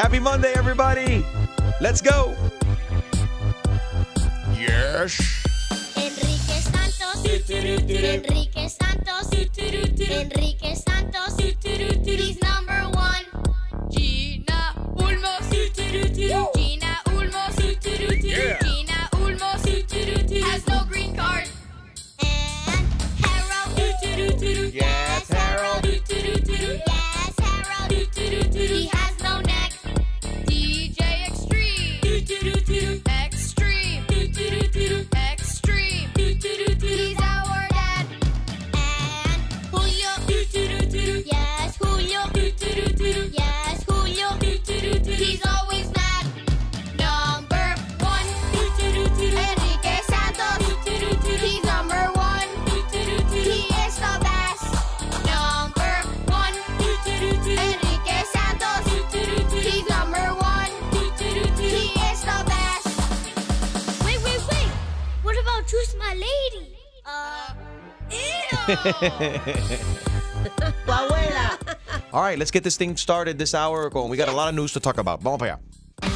Happy Monday, everybody. Let's go. Yes. Enrique Santos, Enrique Santos, Enrique Santos, he's number one. All right, let's get this thing started this hour. Con, we got a lot of news to talk about. Vamos para allá.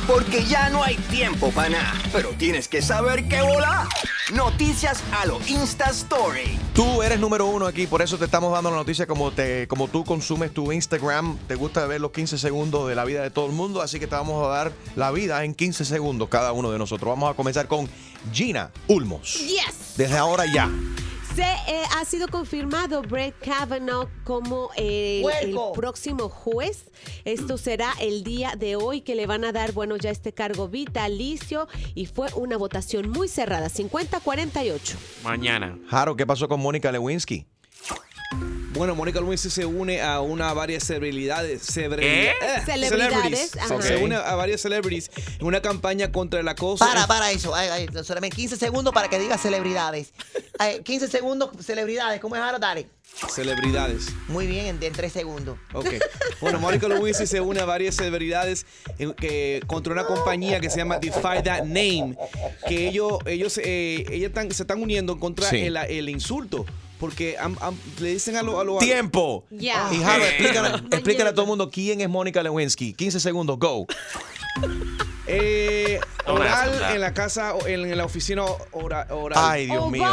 Porque ya no hay tiempo para nada, pero tienes que saber qué volar. Noticias a lo Insta Story. Tú eres número uno aquí, por eso te estamos dando la noticia como, te, como tú consumes tu Instagram. Te gusta ver los 15 segundos de la vida de todo el mundo, así que te vamos a dar la vida en 15 segundos cada uno de nosotros. Vamos a comenzar con Gina Ulmos. Yes. Desde ahora ya. Se eh, ha sido confirmado Brett Kavanaugh como el, el próximo juez. Esto será el día de hoy que le van a dar, bueno, ya este cargo vitalicio y fue una votación muy cerrada, 50-48. Mañana. Jaro, ¿qué pasó con Mónica Lewinsky? Bueno, Mónica Lewinsky se une a una varias celebridades. celebridad- ¿Qué? eh, Celebridades, celebrities. ajá. Se une a varias celebrities en una campaña contra el acoso. Para, para eso. Ay, ay, solamente 15 segundos para que diga celebridades. Ay, 15 segundos, celebridades. ¿Cómo es ahora, Dale? Celebridades. Muy bien, en, en 3 segundos. Ok. Bueno, Mónica Lewinsky se une a varias celebridades en- que, contra una compañía que se llama Defy That Name. Que ellos, ellos, eh, ellas están- se están uniendo contra Sí. el, el insulto. Porque am- am- le dicen a los... A lo, ¡Tiempo! Ya. Y Jaro, Eh. explícale, a todo el mundo quién es Mónica Lewinsky. 15 segundos, go. Eh, oral en la casa, o en, en la oficina ora- oral. Ay, Dios mío.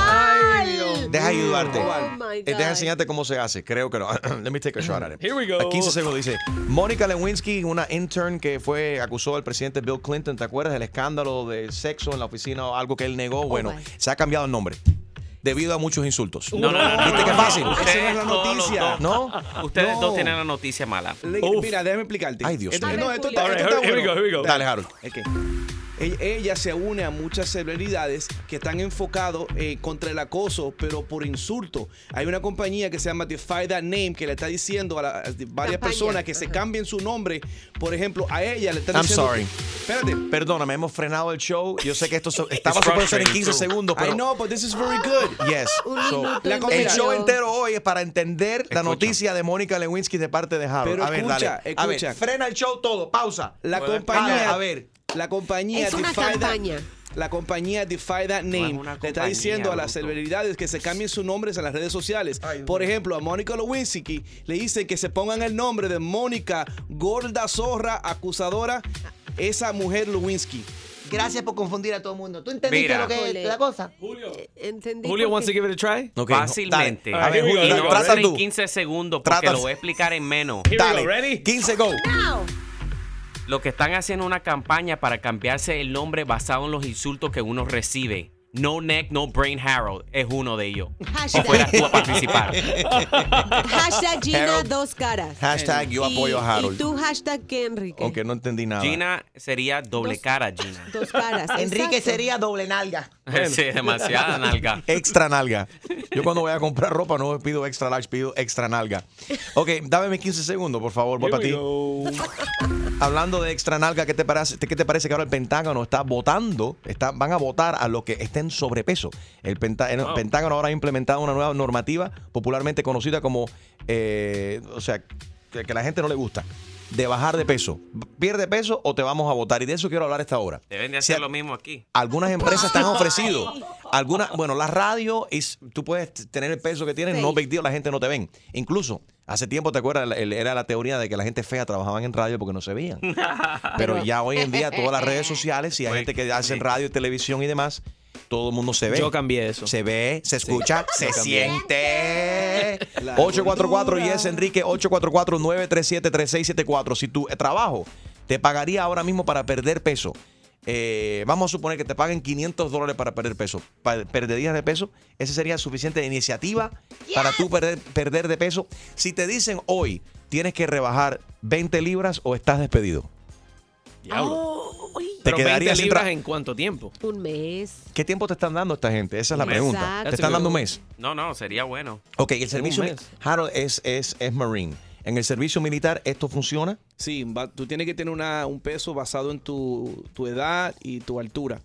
Deja ayudarte. Oh my Eh, Deja enseñarte cómo se hace. Creo que no. Let me take a shot at it. Here we go. A 15 segundos dice, Mónica Lewinsky, una intern que fue, acusó al presidente Bill Clinton, ¿te acuerdas del escándalo de sexo en la oficina o algo que él negó? Bueno, se ha cambiado el nombre debido a muchos insultos. No, no, no, no. ¿Viste qué fácil? Esa no es la noticia. ¿No? Ustedes No. dos tienen la noticia mala. Le- mira, déjame explicarte. Ay, Dios Esto- mío. no, esto, está- esto All right, está here we bueno. go, here we go. Dale, Harold. Ella, se une a muchas celebridades que están enfocados eh, contra el acoso, pero por insulto. Hay una compañía que se llama Defy That Name que le está diciendo a, la- a varias Campaña. personas que se cambien su nombre. Por ejemplo, a ella le están I'm diciendo. sorry. Espérate. Perdóname, hemos frenado el show. Yo sé que esto so- estaba supuesto ser en 15 frustrating, too. segundos, pero... I know, but this is very good. Yes. So, la el show entero hoy es para entender la Escucha. noticia de Mónica Lewinsky de parte de Harold. Pero a ver, escucha, dale. A ver, escucha. frena el show todo, pausa. La Bueno, compañía. a ver. La compañía Es una Defy That- campaña. La compañía Defy That No es Name le está diciendo a las bruto. celebridades que se cambien sus nombres en las redes sociales. Ay, Por ejemplo, a Mónica Lewinsky le dicen que se pongan el nombre de Mónica Gorda Zorra Acusadora, esa mujer Lewinsky. Gracias por confundir a todo el mundo. ¿Tú entendiste Mira. lo que es la cosa? Eh, Entendí. Julio wants to give it a try. Ok, Fácilmente. dale. A ver, y Julio, no va a trata tú. 15 segundos porque Trata- lo voy a explicar en menos. Dale. 15 go. Now. Lo que están haciendo una campaña para cambiarse el nombre basado en los insultos que uno recibe. No Neck, No Brain Harold es uno de ellos. Si Hashtag. fueras tú a participar. Hashtag Gina Harold. dos caras. Hashtag yo apoyo a Harold. Y tú hashtag qué, Enrique. Aunque no entendí nada. Gina sería doble Dos- cara, Gina. Dos caras. Enrique exacto. sería doble nalga. sí, demasiada nalga. Extra nalga. Yo cuando voy a comprar ropa no pido extra large, pido extra nalga. Ok, dame mis 15 segundos, por favor, voy para ti. Hablando de extra nalga, ¿qué te parece, qué te parece que ahora el Pentágono está votando, está, van a votar a los que estén sobrepeso? El, Penta- el Pentágono ahora ha implementado una nueva normativa popularmente conocida como, eh, o sea, que, que la gente no le gusta. de bajar de peso. Pierde peso o te vamos a votar. Y de eso quiero hablar esta hora. Deben de hacer lo mismo aquí. Algunas empresas te han ofrecido. Algunas, bueno, la radio, es, tú puedes tener el peso que tienes, no big deal, la gente no te ven. Incluso, hace tiempo, ¿te acuerdas? El- el- Era la teoría de que la gente fea trabajaban en radio porque no se veían. Pero ya hoy en día, todas las redes sociales, y hay Pues, gente que hace sí. radio y televisión y demás, todo el mundo se ve. Yo cambié eso. Se ve, se escucha, se siente. La 844 y es Enrique 844-937-3674. Si tu eh, trabajo te pagaría ahora mismo para perder peso, eh, vamos a suponer que te paguen 500 dólares para perder peso. ¿Perderías de peso? Esa sería suficiente iniciativa para tú perder, perder de peso. Si te dicen hoy tienes que rebajar 20 libras o estás despedido. Diablo. ¿Te Pero 20 quedarías sin libras tra- en cuánto tiempo? un mes. ¿Qué tiempo te están dando esta gente? Esa es la mes. pregunta. Exacto. ¿Te están dando un mes? No, no, sería bueno. Ok, el servicio. Harold, es, es, es Marine. En el servicio militar, ¿esto funciona? Sí, va- tú tienes que tener una, un peso basado en tu, tu edad y tu altura.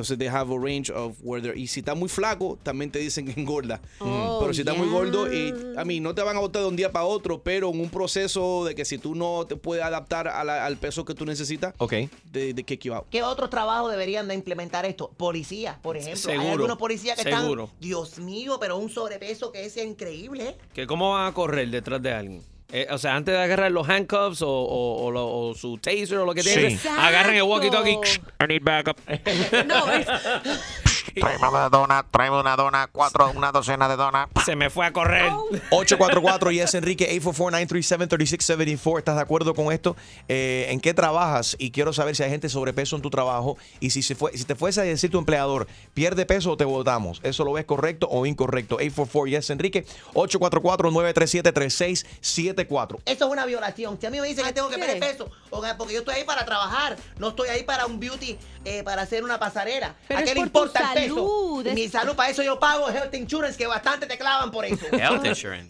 Entonces, they have a range of where they're- Y si estás muy flaco, también te dicen que engorda. Oh, pero si estás muy gordo, y, a mí no te van a botar de un día para otro, pero en un proceso de que si tú no te puedes adaptar a la- al peso que tú necesitas, Ok. de, de kick you out. ¿Qué otros trabajos deberían de implementar esto? Policías, por ejemplo. Hay Seguro, algunos policías que seguro. están, Dios mío, pero un sobrepeso que es increíble. ¿eh? Que ¿Cómo van a correr detrás de alguien? Eh, o sea, antes de agarrar los handcuffs o, o- o lo- o su taser o lo que Sí. Exacto. agarran el walkie-talkie. I need backup. No, es- Tráeme una dona, tráeme una dona, cuatro, una docena de donas. Se me fue a correr. 844 y es Enrique 844-937-3674. ¿Estás de acuerdo con esto? Eh, ¿En qué trabajas? Y quiero saber si hay gente sobrepeso en tu trabajo. Y si, se fue, si te fuese a decir tu empleador, ¿pierde peso o te votamos? ¿Eso lo ves correcto o incorrecto? 844 y es Enrique 844-937-3674. Eso es una violación. Si a mí me dicen que ¿A tengo que perder peso, o que- porque yo estoy ahí para trabajar, no estoy ahí para un beauty, eh, para hacer una pasarela. Pero ¿A es qué le importa? Salud, es- Mi salud, para eso yo pago health insurance, que bastante te clavan por eso. Health insurance.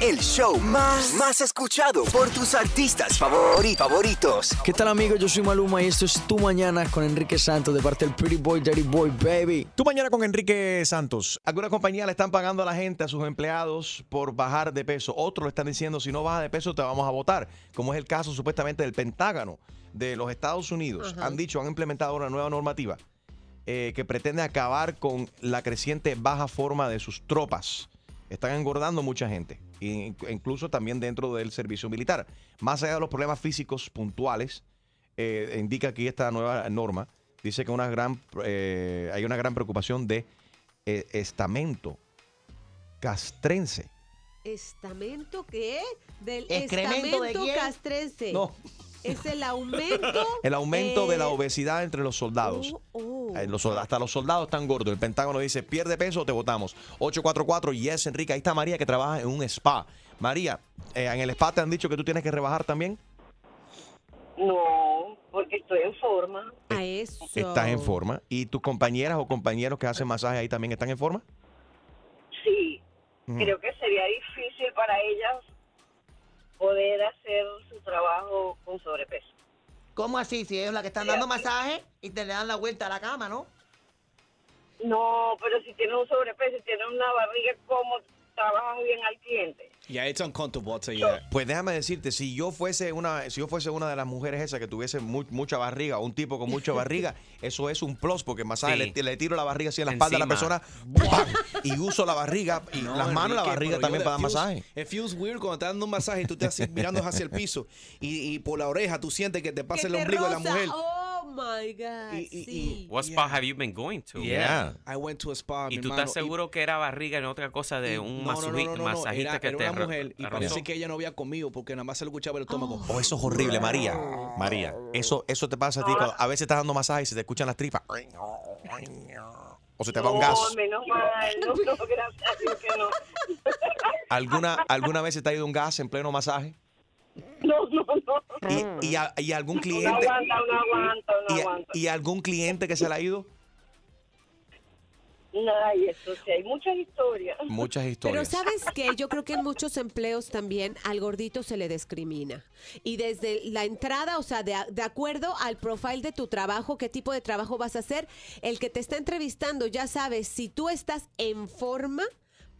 El show más, más escuchado por tus artistas favori- favoritos. ¿Qué tal amigos? Yo soy Maluma y esto es Tu Mañana con Enrique Santos de parte del Pretty Boy, Daddy Boy, baby. Tú mañana con Enrique Santos. Alguna compañía le están pagando a la gente, a sus empleados, por bajar de peso. Otros le están diciendo, si no baja de peso, te vamos a votar. Como es el caso supuestamente del Pentágono de los Estados Unidos. Ajá. Han dicho, han implementado una nueva normativa eh, que pretende acabar con la creciente baja forma de sus tropas. Están engordando mucha gente, in- incluso también dentro del servicio militar. Más allá de los problemas físicos puntuales, eh, indica aquí esta nueva norma, dice que una gran, eh, hay una gran preocupación de eh, estamento castrense. ¿Estamento qué? Del ¿Excremento de estamento quién? castrense. No. Es el aumento. El aumento de la obesidad entre los soldados. oh, oh. Eh, los hasta los soldados están gordos. El Pentágono dice, pierde peso, te votamos. 844, yes, Enrique. Ahí está María que trabaja en un spa. María, eh, en el spa te han dicho que tú tienes que rebajar también. No, porque estoy en forma. A eso. Estás en forma. ¿Y tus compañeras o compañeros que hacen masaje ahí también están en forma? Sí, Ujú. creo que sería difícil para ellas poder hacer su trabajo con sobrepeso. ¿Cómo así? Si ellos la que están dando masaje y te le dan la vuelta a la cama, ¿no? No, pero si tienen un sobrepeso y tienen una barriga, ¿cómo trabajas bien al cliente? Yeah, it's uncomfortable, I'll tell you that. Pues déjame decirte, si yo fuese una, si yo fuese una de las mujeres esas que tuviese mu- mucha barriga, o un tipo con mucha barriga, eso es un plus, porque masaje Sí. le, le tiro la barriga así en la espalda a la Encima. persona, ¡pam! y uso la barriga y No, las manos y la Enrique, barriga pero también yo- para dar it feels- masaje. It feels weird cuando estás dando un masaje y tú estás así mirando hacia el piso y, y por la oreja tú sientes que te pasa Que el te ombligo de la roza. mujer. Oh my God. Y- y- sí. What spa have you been going to? Yeah. I went to a spa, ¿Y mi tú hermano, estás seguro que era barriga y no otra cosa de y- un no, no, no, masuji- no, no, no, masajista era, que era te una mujer y parece que ella no había comido porque nada más se le escuchaba el estómago. Oh, eso es horrible, María. María, eso, eso te pasa a ti cuando a veces estás dando masaje y se te escuchan las tripas. O se te va un no, gas. menos mal, no, no, gracias que no. ¿Alguna, ¿Alguna vez se te ha ido un gas en pleno masaje? No, no, no. ¿Y, y, a- y algún No cliente? aguanta, no aguanta, no y, aguanta. y algún cliente que se le ha ido? Ay, eso sí, hay muchas historias. Muchas Pero historias. sabes que yo creo que en muchos empleos también al gordito se le discrimina. Y desde la entrada, o sea, de, a- de acuerdo al profile de tu trabajo, qué tipo de trabajo vas a hacer, el que te está entrevistando ya sabe si tú estás en forma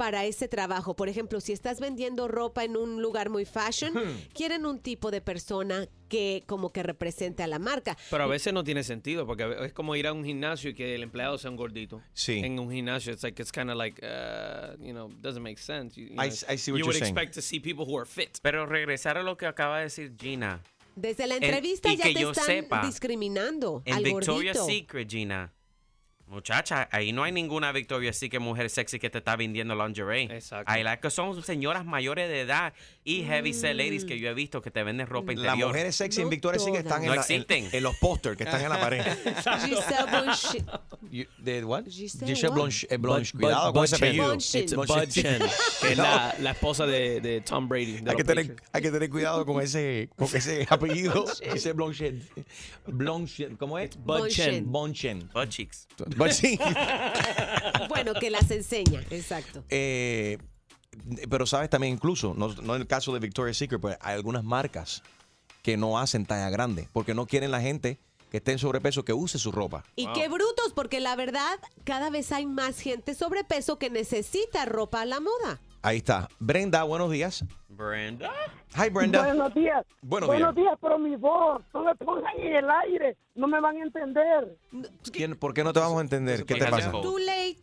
para ese trabajo. Por ejemplo, si estás vendiendo ropa en un lugar muy fashion, quieren un tipo de persona que como que represente a la marca. Pero a veces no tiene sentido, porque es como ir a un gimnasio y que el empleado sea un gordito. Sí. En un gimnasio, it's like, it's kind of like, uh, you know, doesn't make sense. You, you I- know, I see what you you're would saying. expect to see people who are fit. Pero regresar a lo que acaba de decir Gina. Desde la En- entrevista y ya que te yo están sepa, discriminando En al Victoria's gordito. Secret, Gina. Muchacha, ahí no hay ninguna Victoria's Secret mujer sexy que te está vendiendo lingerie. Exacto. Ahí las que son señoras mayores de edad y heavy set ladies que yo he visto que te venden ropa Las interior. mujeres sexy en No Victoria sí que están en, la- en- existen. en los pósters que están en la pared. Giselle. You- ¿De what? Giselle Giselle? Blanche. eh, Cuidado con ese apellido. Que es la, la esposa de, de Tom Brady. de Hay que, tener, Patriots. hay que tener cuidado con ese, con ese apellido. Ese Blanchet. Blanchet. ¿Cómo es? Bud Chen. Bonchen. Pues. Bueno, que las enseña, exacto. Eh, pero sabes también, incluso, no, no en el caso de Victoria's Secret, pues hay algunas marcas que no hacen talla grande porque no quieren la gente que esté en sobrepeso que use su ropa. Y qué brutos, porque la verdad, cada vez hay más gente sobrepeso que necesita ropa a la moda. Ahí está. Brenda, buenos días. Brenda. Hi, Brenda. Buenos días. Buenos Buenos días. días, pero mi voz, no me pongan en el aire, no me van a entender. ¿Quién- ¿Por qué no te vamos a entender? ¿Qué te Fíjate, pasa? Too late.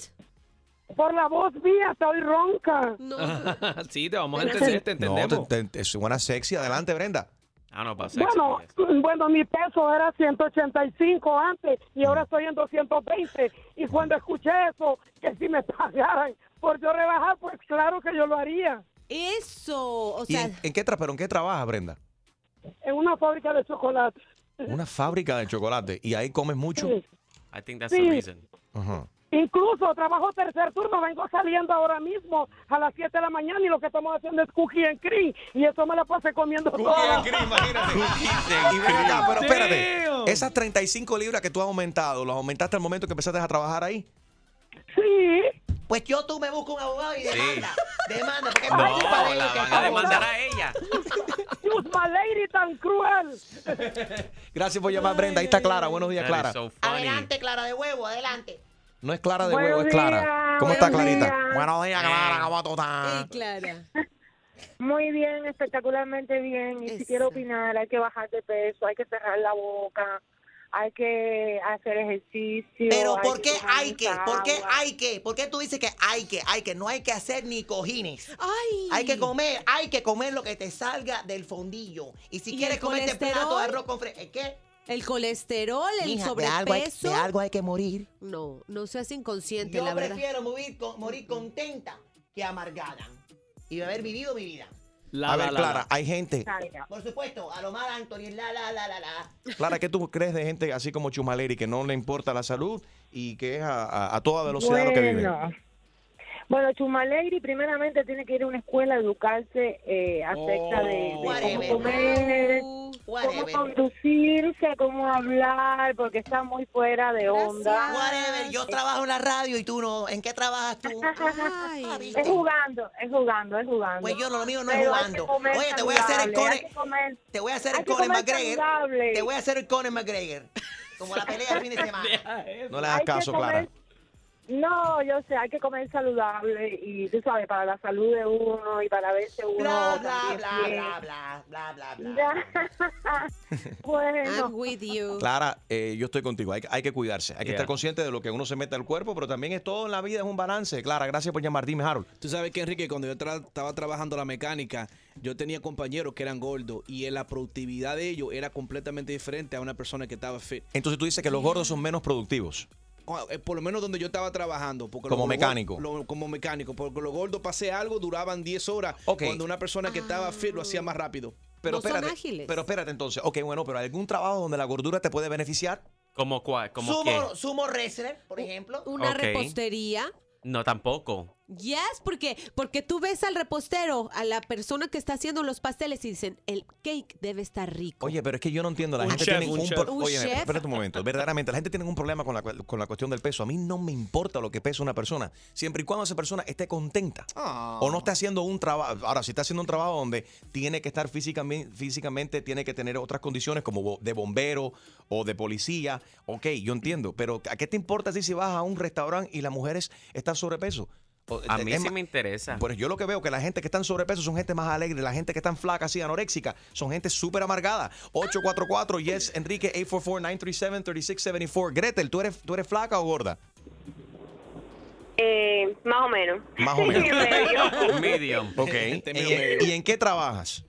Por la voz mía, estoy ronca. No. sí, te vamos a entender, te No, entendemos. te, te- te suena sexy. Adelante, Brenda. Ah, no, sexy. Bueno, bueno, mi peso era 185 antes y ahora estoy en 220. Y cuando escuché eso, que si me pagaran por yo rebajar, pues claro que yo lo haría. Eso, o ¿Y sea, en, en qué tra- pero en qué trabajas, Brenda? En una fábrica de chocolate. Una fábrica de chocolate. ¿Y ahí comes mucho? Sí. I think that's Sí. the reason. Incluso trabajo tercer turno, vengo saliendo ahora mismo a las 7 de la mañana y lo que estamos haciendo es cookie and cream y eso me la pasé comiendo toda. imagínate. Cookies Y ven acá, pero espérate. Esas 35 libras que tú has aumentado, ¿las aumentaste al momento que empezaste a trabajar ahí? Sí, Pues yo tú me busco un abogado y demanda. Demanda, porque No, de la van a demandar a ella. Lady tan cruel. Gracias por llamar, Brenda. Ahí está Clara. Buenos días, Clara. so. Adelante, Clara de huevo, adelante. No es Clara de Buenos huevo, es Clara. ¿Cómo está Clarita? días. Buenos días, Clara. ¿Cómo tú estás? Clara. Muy bien, espectacularmente bien. Y si quiero opinar, hay que bajar de peso, hay que cerrar la boca, hay que hacer ejercicio. Pero hay ¿por qué tomar hay que? ¿Por qué hay que? ¿Por qué tú dices que hay que? Hay que, no hay que hacer ni cojines. Ay. Hay que comer, hay que comer lo que te salga del fondillo. Y si ¿Y quieres comer este plato de arroz con fre... ¿Qué? El colesterol, el Mija, de algo, hay, sobrepeso. de algo hay que morir. No, no seas inconsciente, Yo la verdad. prefiero morir, con- morir contenta que amargada. Y haber vivido mi vida. La, A la, ver, la, Clara, la. hay gente. Por supuesto, a lo mal Anthony, la, la, la, la, la. Clara, ¿qué tú crees de gente así como Chumaleri que no le importa la salud y que es a, a- a toda velocidad lo que vive? Bueno. Bueno, Chumalegri primeramente tiene que ir a una escuela a educarse eh, acerca de, de cómo comer, Uh, cómo Whatever. conducirse, cómo hablar, porque está muy fuera de Gracias. onda. Whatever, yo trabajo en la radio y tú no. ¿En qué trabajas tú? Ay. Ah, Es jugando, es jugando, es jugando. Pues yo lo mío no es Pero jugando. Oye, te voy a hacer el Conor. Te voy a hacer el Conor McGregor. saludable. Te voy a hacer el Conor McGregor. Como la pelea del fin de semana. No le hagas caso, comer- Clara. No, yo sé, hay que comer saludable y tú sabes, para la salud de uno y para verse uno. Bla, bla, bla, bla, bla, bla, bla, bueno, I'm with you. Clara, eh, yo estoy contigo. Hay, que- hay que cuidarse. Hay que Yeah. estar consciente de lo que uno se mete al cuerpo, pero también es todo en la vida, es un balance. Clara, gracias por llamar. Dime, Harold. Tú sabes que, Enrique, cuando yo tra- estaba trabajando la mecánica, yo tenía compañeros que eran gordos y en la productividad de ellos era completamente diferente a una persona que estaba fit. Entonces tú dices que los gordos son menos productivos. Ah, eh, Por lo menos donde yo estaba trabajando. Porque Como mecánico. lo- como mecánico. Porque los gordos pasé algo, duraban 10 horas. Ok. Cuando una persona que estaba fit lo hacía más rápido. Pero No son ágiles. pero espérate entonces. Ok, bueno, pero ¿algún trabajo donde la gordura te puede beneficiar? ¿Cómo cuál? ¿Cómo qué? Sumo, sumo wrestler, por ejemplo. Una repostería. No, tampoco. Yes, porque, porque tú ves al repostero, a la persona que está haciendo los pasteles y dicen, el cake debe estar rico. Oye, pero es que yo no entiendo. La Un gente chef, tiene un un, chef. pro- Un Oye, chef. espérate un momento. Verdaderamente, la gente tiene un problema con la, con la cuestión del peso. A mí no me importa lo que pesa una persona, siempre y cuando esa persona esté contenta. O no esté haciendo un trabajo. Ahora, si está haciendo un trabajo donde tiene que estar físicamente, físicamente tiene que tener otras condiciones como de bombero o de policía, ok, yo entiendo. Pero ¿a qué te importa si vas a un restaurante y la mujer es- está sobrepeso? A es mí sí me interesa. Pues yo lo que veo que la gente que está en sobrepeso son gente más alegre, la gente que está flaca, así anoréxica, son gente súper amargada. 844 yes Enrique 844-937-3674. Gretel, ¿tú eres, ¿tú eres flaca o gorda? Eh, más o menos. Más o menos. Medium. Ok. ¿Y, medio medio. y en qué trabajas?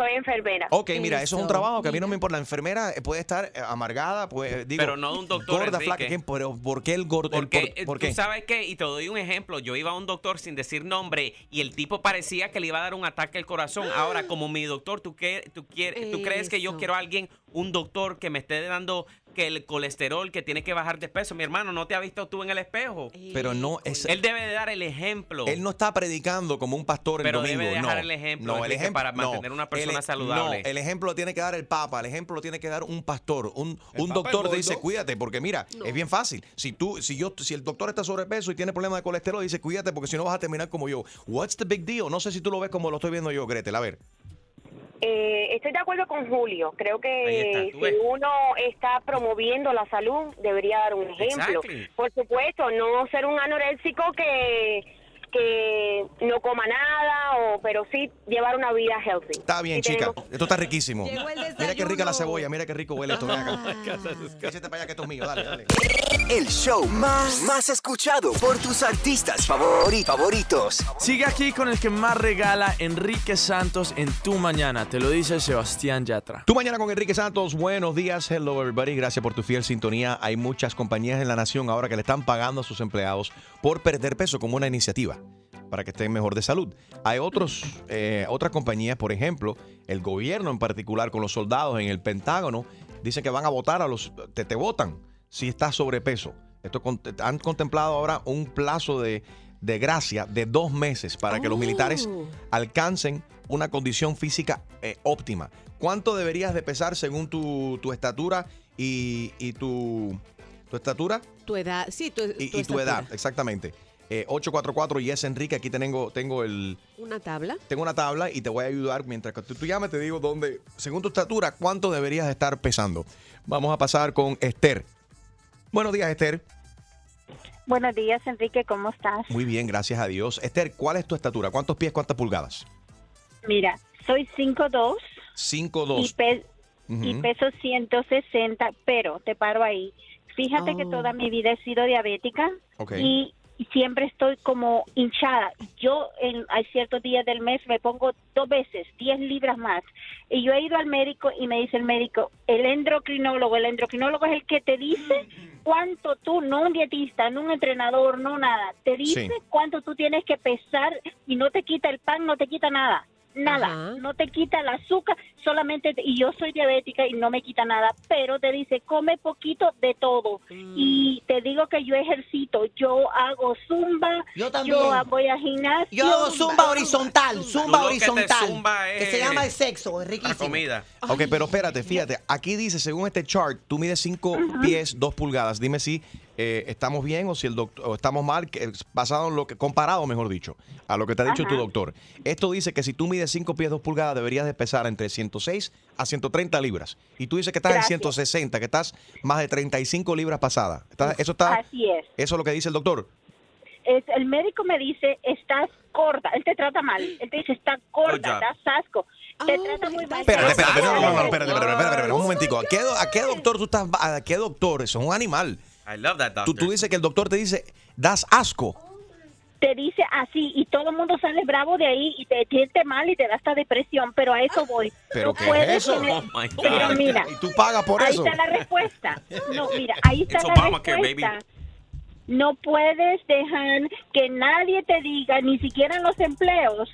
Soy enfermera. Ok, mira, eso es un trabajo que a mí no me importa. La enfermera eh, puede estar eh, amargada, pues digo. Pero no de un doctor, Gorda, Enrique. flaca, ¿quién? Pero ¿por qué el gordo? el Porque por, eh, por tú qué? sabes qué, y te doy un ejemplo. Yo iba a un doctor sin decir nombre y el tipo parecía que le iba a dar un ataque al corazón. Ahora, como mi doctor, ¿tú, qué, tú, quieres, ¿tú crees que yo quiero a alguien, un doctor que me esté dando que el colesterol, que tiene que bajar de peso? Mi hermano, ¿no te has visto tú en el espejo? Pero no es. Él debe de dar el ejemplo. Él no está predicando como un pastor el Pero domingo. debe dejar no. el ejemplo, No, el ejemplo para no. mantener una persona El- saludable. No, el ejemplo lo tiene que dar el Papa, el ejemplo lo tiene que dar un pastor, un, un doctor te dice cuídate, porque mira, es bien fácil. Si tú, si yo, si el doctor está sobrepeso y tiene problemas de colesterol, dice cuídate porque si no vas a terminar como yo. What's the big deal? No sé si tú lo ves como lo estoy viendo yo, Gretel. A ver. Eh, estoy de acuerdo con Julio. Creo que está, si uno está promoviendo la salud, debería dar un ejemplo. Exactly. Por supuesto, no ser un anoréxico que que no coma nada, o pero sí llevar una vida healthy. Está bien, Y chica. tenemos- Esto está riquísimo. Mira qué rica la cebolla, mira qué rico huele esto. Ven acá. Échate para allá que esto es mío, dale, dale. El show más, más escuchado por tus artistas favori- favoritos. Sigue aquí con el que más regala Enrique Santos en tu mañana. Te lo dice Sebastián Yatra. Tú mañana con Enrique Santos, buenos días, hello everybody, gracias por tu fiel sintonía. Hay muchas compañías en la nación ahora que le están pagando a sus empleados por perder peso como una iniciativa para que estén mejor de salud. Hay otros, eh, otras compañías, por ejemplo, el gobierno en particular con los soldados en el Pentágono, dicen que van a votar a los, te, te votan si estás sobrepeso. Esto con- han contemplado ahora un plazo de, de gracia de dos meses para que los militares Oh. alcancen una condición física eh, óptima. ¿Cuánto deberías de pesar según tu, tu estatura y, y tu, tu estatura Tu edad, sí, tu, y, tu y tu edad? Exactamente. Eh, 844 y es Enrique. Aquí tengo, tengo, el, Una tabla. tengo una tabla y te voy a ayudar mientras que tú, tú llames. Te digo dónde, según tu estatura, cuánto deberías de estar pesando. Vamos a pasar con Esther. Buenos días, Esther. Buenos días, Enrique, ¿cómo estás? Muy bien, gracias a Dios. Esther, ¿cuál es tu estatura? ¿Cuántos pies, cuántas pulgadas? Mira, soy 5'2 y, 5'2. pe- y peso 160, pero te paro ahí. Fíjate que Oh. toda mi vida he sido diabética Ok. y, y siempre estoy como hinchada. Yo en, hay ciertos días del mes me pongo dos veces, 10 libras más. Y yo he ido al médico y me dice el médico, el endocrinólogo, el endocrinólogo es el que te dice cuánto tú, no un dietista, no un entrenador, no nada, te dice Sí. cuánto tú tienes que pesar y no te quita el pan, no te quita nada. Nada, Ajá. no te quita el azúcar, solamente, te- y yo soy diabética y no me quita nada, pero te dice, come poquito de todo. Mm. Y te digo que yo ejercito, yo hago zumba, Yo también. yo voy a gimnasio. Yo hago zumba horizontal, zumba Tú que horizontal. Que se llama el sexo, es La riquísimo. comida. Ok, pero espérate, fíjate, aquí dice, según este chart, tú mides 5 pies, 2 pulgadas. Dime si eh, estamos bien o si el doctor o estamos mal, que, basado en lo que, comparado, mejor dicho, a lo que te ha dicho tu doctor. Esto dice que si tú mides 5 pies, 2 pulgadas, deberías de pesar entre 106 a 130 libras. Y tú dices que estás Gracias. en 160, que estás más de 35 libras pasadas. ¿Estás- ¿Eso está, Así es. eso es lo que dice el doctor? es. El médico me dice, estás corta, él te trata mal, él te dice, estás corta, Oye. das asco, te Oh, trata muy mal. Espérate, te espérate, no, no, no, espérate, espérate, espérate, espérate, un momentico. ¿A qué, a qué doctor tú estás? ¿A qué doctor? Eso es un animal. I love that Tú, doctor. tú dices que el doctor te dice, das asco. Te dice así y todo el mundo sale bravo de ahí y te siente mal y te da hasta depresión, pero a eso voy. ¿Pero No qué es eso? tener- Oh, my God. Pero mira, Y tú pagas por ahí eso. está la respuesta. No, mira, ahí está It's la Obamacare, respuesta. baby. No puedes dejar que nadie te diga, ni siquiera en los empleos,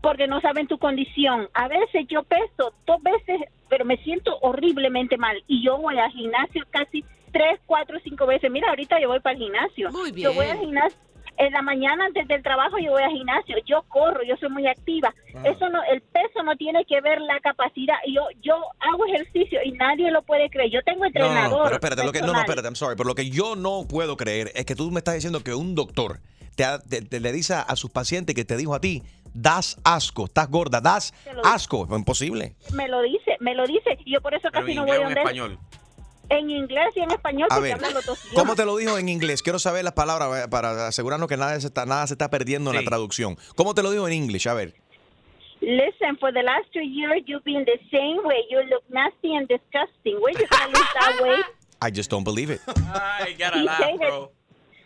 porque no saben tu condición. A veces yo peso dos veces, pero me siento horriblemente mal y yo voy al gimnasio casi tres, cuatro, cinco veces. Mira, ahorita yo voy para el gimnasio. Muy Yo voy bien. al gimnasio. En la mañana antes del trabajo yo voy al gimnasio, yo corro, yo soy muy activa. Eso no, el peso no tiene que ver la capacidad. Yo yo hago ejercicio y nadie lo puede creer. Yo tengo No, no, entrenador. no, pero espérate, lo que, no, espérate, I'm sorry, pero lo que yo no puedo creer es que tú me estás diciendo que un doctor te, ha- te- te le dice a sus pacientes que te dijo a ti, das asco, estás gorda, das asco. Es imposible. me lo dice, me lo dice. Y yo por eso Pero casi en no voy donde él. En inglés y en español, A porque ver, hablan los dos idiomas. ¿cómo te lo dijo en inglés? Quiero saber las palabras eh, para asegurarnos que nada se está, nada se está perdiendo en la traducción. ¿Cómo te lo dijo en inglés? A ver. Listen, for the last two years, you've been the same way. You look nasty and disgusting. When you gonna lose that weight? I just don't believe it. I gotta laugh, bro.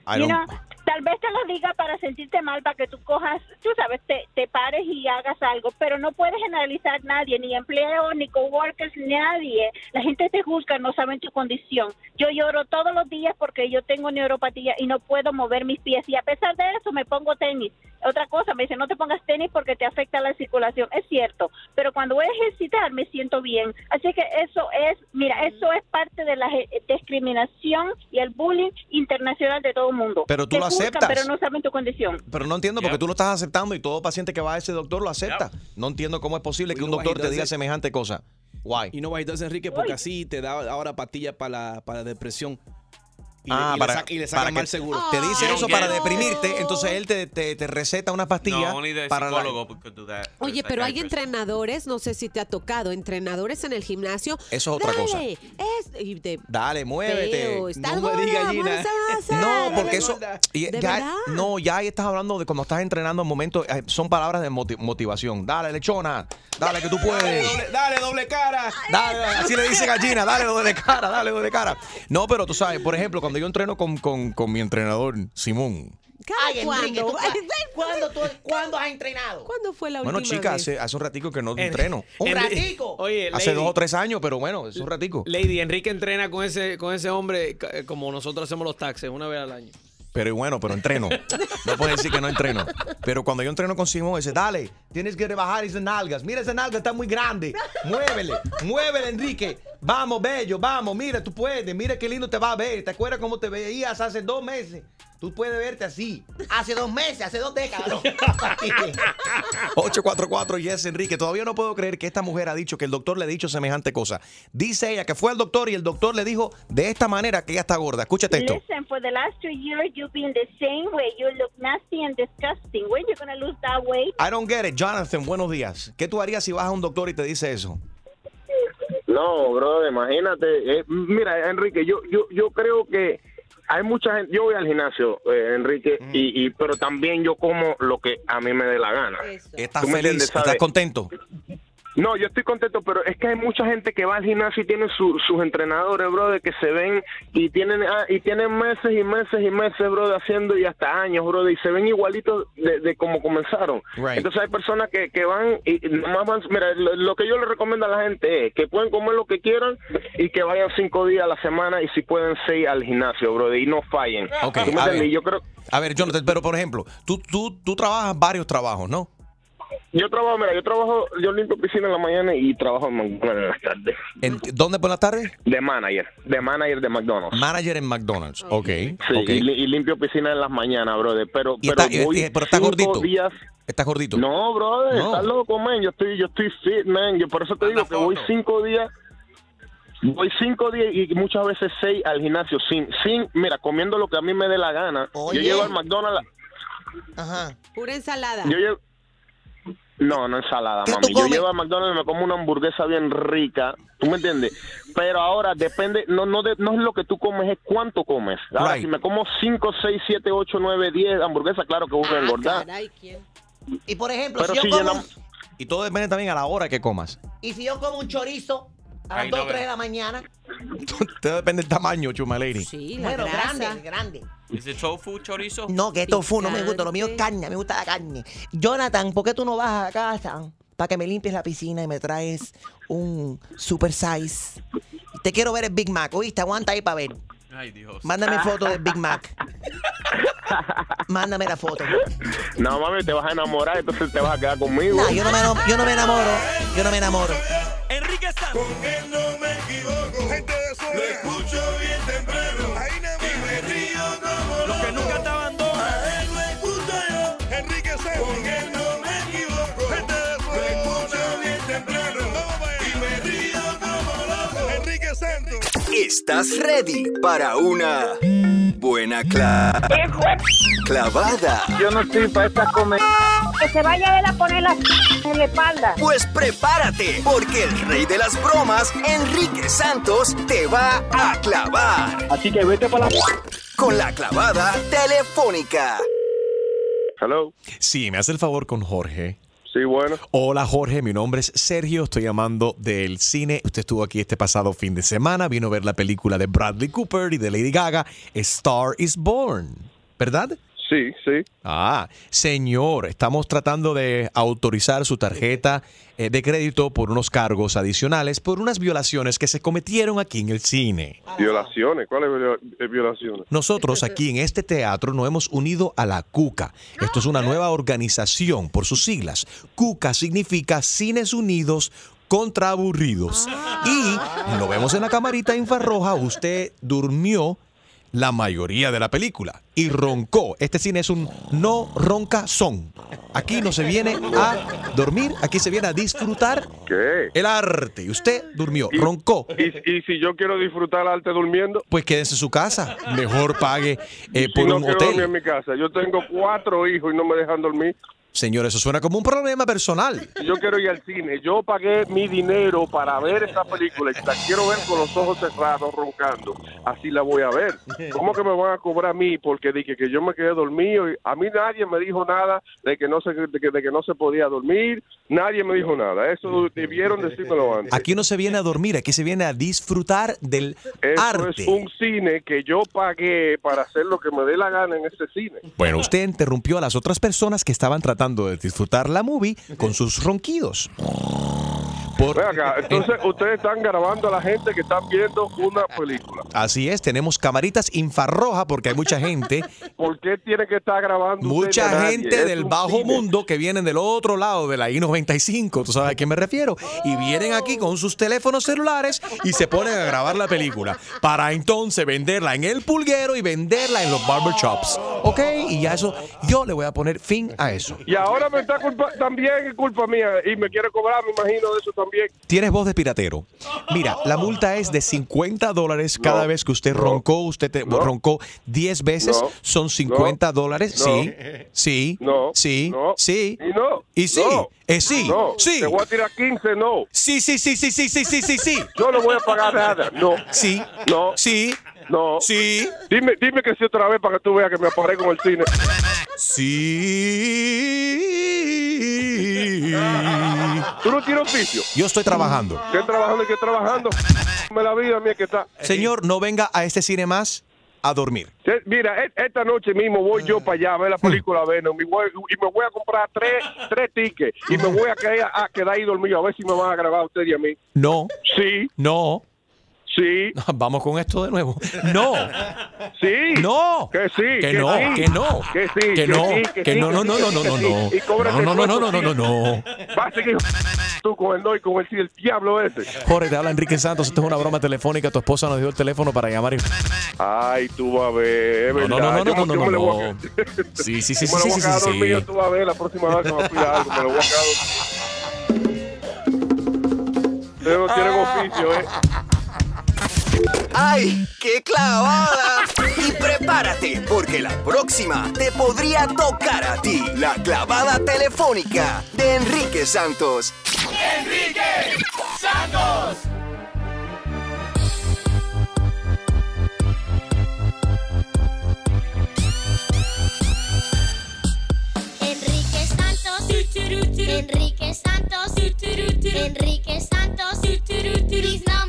I You don't. know, tal vez te lo diga para sentirte mal, para que tú cojas, tú sabes, te, te pares y hagas algo, pero no puedes generalizar nadie, ni empleados, ni coworkers, ni nadie. La gente te juzga, no saben tu condición. Yo lloro todos los días porque yo tengo neuropatía y no puedo mover mis pies y a pesar de eso me pongo tenis. Otra cosa, me dice, no te pongas tenis porque te afecta la circulación. Es cierto, pero cuando voy a ejercitar me siento bien. Así que eso es, mira, eso es parte de la discriminación y el bullying internacional de todo el mundo. Pero tú lo juzgan, aceptas. pero no saben tu condición. Pero no entiendo porque tú lo estás aceptando y todo paciente que va a ese doctor lo acepta. No entiendo cómo es posible que un doctor te diga semejante cosa. Why? Y no entonces Enrique, porque así te da ahora pastillas para la, para la depresión. Y, Ah, le, y le para- saca- y le sacan para mal que- seguro. Te dice eso no. para deprimirte, entonces él te, te- te receta una pastilla No, para la- that. Oye, pero hay entrenadores, no sé si te ha tocado, entrenadores en el gimnasio. Eso es otra cosa. Dale, Es, y de- Dale, muévete. Feo, no me Gina. No, porque eso. gorda. y ¿De ya- no, ya ahí estás hablando de cuando estás entrenando en momentos. eh, Son palabras de moti- motivación. Dale, lechona. Dale, que tú Dale, puedes. doble, dale, doble cara. Dale, así le dice gallina, dale doble cara, dale doble cara. No, pero tú sabes, por ejemplo, cuando yo entreno con, con, con mi entrenador, Simón. Ay, Enrique, ¿tú Ay, cua- ¿cuándo, tú- ¿cuándo has entrenado? ¿Cuándo fue la Bueno, última chica, vez? hace, hace un ratico que no En- entreno. Un Enri- ratico. Oye, Hace Lady, dos o tres años, pero bueno, es un ratico. Lady, Enrique entrena con ese, con ese hombre eh, como nosotros hacemos los taxes, una vez al año. Pero bueno, pero entreno. No puedes decir que no entreno. Pero cuando yo entreno con Simón, dice, dale, tienes que rebajar esas nalgas. Mira, esa nalga está muy grande. Muévele, muévele, Enrique. Vamos, bello, vamos, mira, tú puedes. Mira qué lindo te va a ver. ¿Te acuerdas cómo te veías hace dos meses? Tú puedes verte así. Hace dos meses, hace dos décadas. ¿no? 844 Yes Enrique. Todavía no puedo creer que esta mujer ha dicho que el doctor le ha dicho semejante cosa. Dice ella que fue al doctor y el doctor le dijo de esta manera que ella está gorda. Escúchate esto. Listen, for the last two years, you've been the same way. You look nasty and disgusting. When you gonna lose that weight? I don't get it. Jonathan, buenos días. ¿Qué tú harías si vas a un doctor y te dice eso? No, bro, imagínate. eh, mira, Enrique, yo, yo, yo creo que hay mucha gente. Yo voy al gimnasio, eh, Enrique, y, y pero también yo como lo que a mí me dé la gana. ¿Estás ¿Tú me feliz? entiendes, ¿Estás contento? No, yo estoy contento, pero es que hay mucha gente que va al gimnasio y tiene su- sus entrenadores, bro, de que se ven y tienen ah, y tienen meses y meses y meses, bro, haciendo y hasta años, bro, y se ven igualitos de, de como comenzaron. Right. Entonces hay personas que, que van y nomás van, mira, lo, lo que yo le recomiendo a la gente es que pueden comer lo que quieran y que vayan cinco días a la semana y si pueden seis al gimnasio, bro, y no fallen. Ok, ¿Tú me a ver. Yo creo, A ver, Jonathan, pero por ejemplo, tú, tú, tú trabajas varios trabajos, ¿no? Yo trabajo, mira, yo trabajo, yo limpio piscina en la mañana y trabajo en McDonald's en las tardes. ¿En- ¿Dónde por la tarde? De manager, de manager de McDonald's. Manager en McDonald's. Ok. Sí, ok. y, li- y limpio piscina en las mañanas, brother. Pero, Y pero, está- y- voy y- pero está cinco gordito. días- ¿Estás gordito? No, brother, No. estás loco, man. Yo estoy, yo estoy fit, man. Yo por eso te digo que voy cinco días. Voy cinco días y muchas veces seis al gimnasio sin, sin, mira, comiendo lo que a mí me dé la gana. Oye. Yo llego al McDonald's, Ajá. Pura ensalada. yo llevo, no, no ensalada, ¿Qué tú mami. Yo llego al McDonald's y me como una hamburguesa bien rica. ¿Tú me entiendes? Pero ahora depende, no no de- no es lo que tú comes, es cuánto comes. Ahora, Right. si me como 5, 6, 7, 8, 9, 10 hamburguesas, claro que voy a Ah, engordar. caray, ¿quién? Y por ejemplo, Pero si yo si como, llenamos- Y todo depende también a la hora que comas. y si yo como un chorizo a las Ay, 2 no, o 3 de la mañana, Todo depende del tamaño, Chuma Lady. Sí, la bueno, grasa. grande, grande. It tofu, chorizo? No, que tofu no me gusta, lo mío es carne, me gusta la carne. Jonathan, ¿por qué tú no vas a casa para que me limpies la piscina y me traes un super size? Te quiero ver el Big Mac, ¿oíste? Aguanta ahí para ver. Ay, Dios. Mándame foto del Big Mac. Mándame la foto. No, mami, te vas a enamorar, entonces te vas a quedar conmigo. Nah, yo no, me, yo no me enamoro. Yo no me enamoro. Enrique Santos. Con él no me equivoco. Gente de escucho bien ¿Estás ready para una buena cla- clavada? Yo no estoy para esta comedia. que se vaya él a poner la en la espalda. Pues prepárate, porque el rey de las bromas, Enrique Santos, te va a clavar. Así que vete para la... Con la clavada telefónica. Hello. Sí, me hace el favor con Jorge. Sí, bueno. Hola Jorge, mi nombre es Sergio, estoy llamando del cine. Usted estuvo aquí este pasado fin de semana, vino a ver la película de Bradley Cooper y de Lady Gaga, Star is Born, ¿verdad? Sí, sí. Ah, señor, estamos tratando de autorizar su tarjeta eh, de crédito por unos cargos adicionales por unas violaciones que se cometieron aquí en el cine. Violaciones. ¿Cuáles eh, violaciones? Nosotros aquí en este teatro nos hemos unido a la CUCA. Esto es una nueva organización por sus siglas. CUCA significa Cines Unidos contra Aburridos. Y lo vemos en la camarita infrarroja, usted durmió la mayoría de la película y roncó. Este cine es un no ronca son. Aquí no se viene a dormir, aquí se viene a disfrutar ¿Qué? el arte. Y usted durmió, roncó. ¿Y, y si yo quiero disfrutar arte durmiendo? Pues quédese en su casa. Mejor pague eh, Si por no un quiero dormir en hotel. mi casa. Yo tengo cuatro hijos y no me dejan dormir. Señor, eso suena como un problema personal. Yo quiero ir al cine, yo pagué mi dinero para ver esta película y la quiero ver con los ojos cerrados, roncando. Así la voy a ver. ¿Cómo que me van a cobrar a mí? Porque dije que yo me quedé dormido. y a mí nadie me dijo nada de que no se, de que, de que no se podía dormir. Nadie me dijo nada. Eso debieron decírmelo antes. Aquí no se viene a dormir, aquí se viene a disfrutar del Eso arte. es un cine que yo pagué para hacer lo que me dé la gana en ese cine. Bueno, usted interrumpió a las otras personas que estaban tratando de disfrutar la movie con sus ronquidos. Por- Ven acá, entonces ustedes están grabando a la gente que están viendo una película. Así es, tenemos camaritas infrarroja porque hay mucha gente, ¿Por qué tienen que estar grabando mucha gente del bajo cine. mundo que vienen del otro lado de la I-95, tú sabes a qué me refiero, y vienen aquí con sus teléfonos celulares y se ponen a grabar la película para entonces venderla en el pulguero y venderla en los barbershops. ¿Ok? Y ya eso, yo le voy a poner fin a eso. Y ahora me está culpa, también es culpa mía y me quiere cobrar, me imagino, de eso también. Tienes voz de piratero. Mira, la multa es de 50 dólares cada vez que usted roncó. Usted te- roncó 10 veces. No. Son 50 dólares. No. Sí, sí, No. sí, No. sí. Y no. Y sí, No. eh, sí, No. sí. Te voy a tirar 15, no. Sí, sí, sí, sí, sí, sí, sí, sí, sí. Yo no voy a pagar nada. No. Sí. No. Sí. No. Sí. Dime, dime que sí otra vez para que tú veas que me aparé con el cine. Sí. ¿Tú no tienes oficio? Yo estoy trabajando. ¿Qué trabajando y qué trabajando? Me la vida mía que está. Señor, no venga a este cine más a dormir. Mira, e- esta noche mismo voy yo para allá a ver la película Venom y, voy- y me voy a comprar tres, tres tickets y me voy a quedar, a quedar ahí dormido a ver si me van a grabar a usted y a mí. No. Sí. No. Sí. Vamos con esto de nuevo. No. Sí. No. Que sí. Que no, que no. Que sí. Que no. Que no, no, no, no, no, no, no. No, no, no, no, no, no. Vas a seguir tú con el no y con el, sí, el diablo ese. Jorge, te habla Enrique Santos. Esto es una broma telefónica. Tu esposa nos dio el teléfono para llamar. y- Ay, tú vas a ver, No, no, no, no, no, no, no, Sí, sí, sí, sí, sí, sí, tú vas a ver la próxima vez que me pida algo, me lo voy a quedar no tienen oficio, ¿eh? ¡Ay, qué clavada! Y prepárate, porque la próxima te podría tocar a ti. La clavada telefónica de Enrique Santos. Enrique Santos. Enrique Santos. Enrique Santos. Enrique Santos. He's number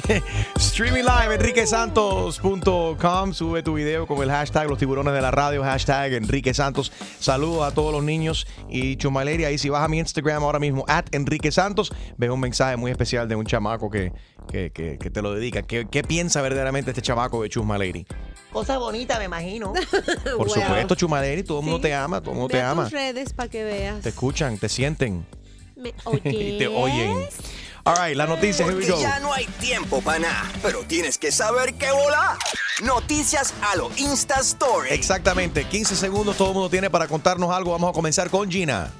Streaming live, enriquesantos.com. Sube tu video con el hashtag Los Tiburones de la Radio, hashtag Enrique Santos. Saludos a todos los niños y Chumaleria. Y si vas a mi Instagram ahora mismo, at Enrique Santos, ves un mensaje muy especial de un chamaco que, que, que- que te lo dedica. ¿Qué, qué piensa verdaderamente este chamaco de Chusmaleri? Cosa bonita, me imagino. Por supuesto, Chumaleri, todo el mundo te ama, todo el mundo Ve te a ama. tus redes para que veas. Te escuchan, te sienten Me y te oyen. All right, la noticia, here we Porque go. ya no hay tiempo para nada, pero tienes que saber qué volar. Noticias a lo Insta Story. Exactamente, 15 segundos todo el mundo tiene para contarnos algo. Vamos a comenzar con Gina.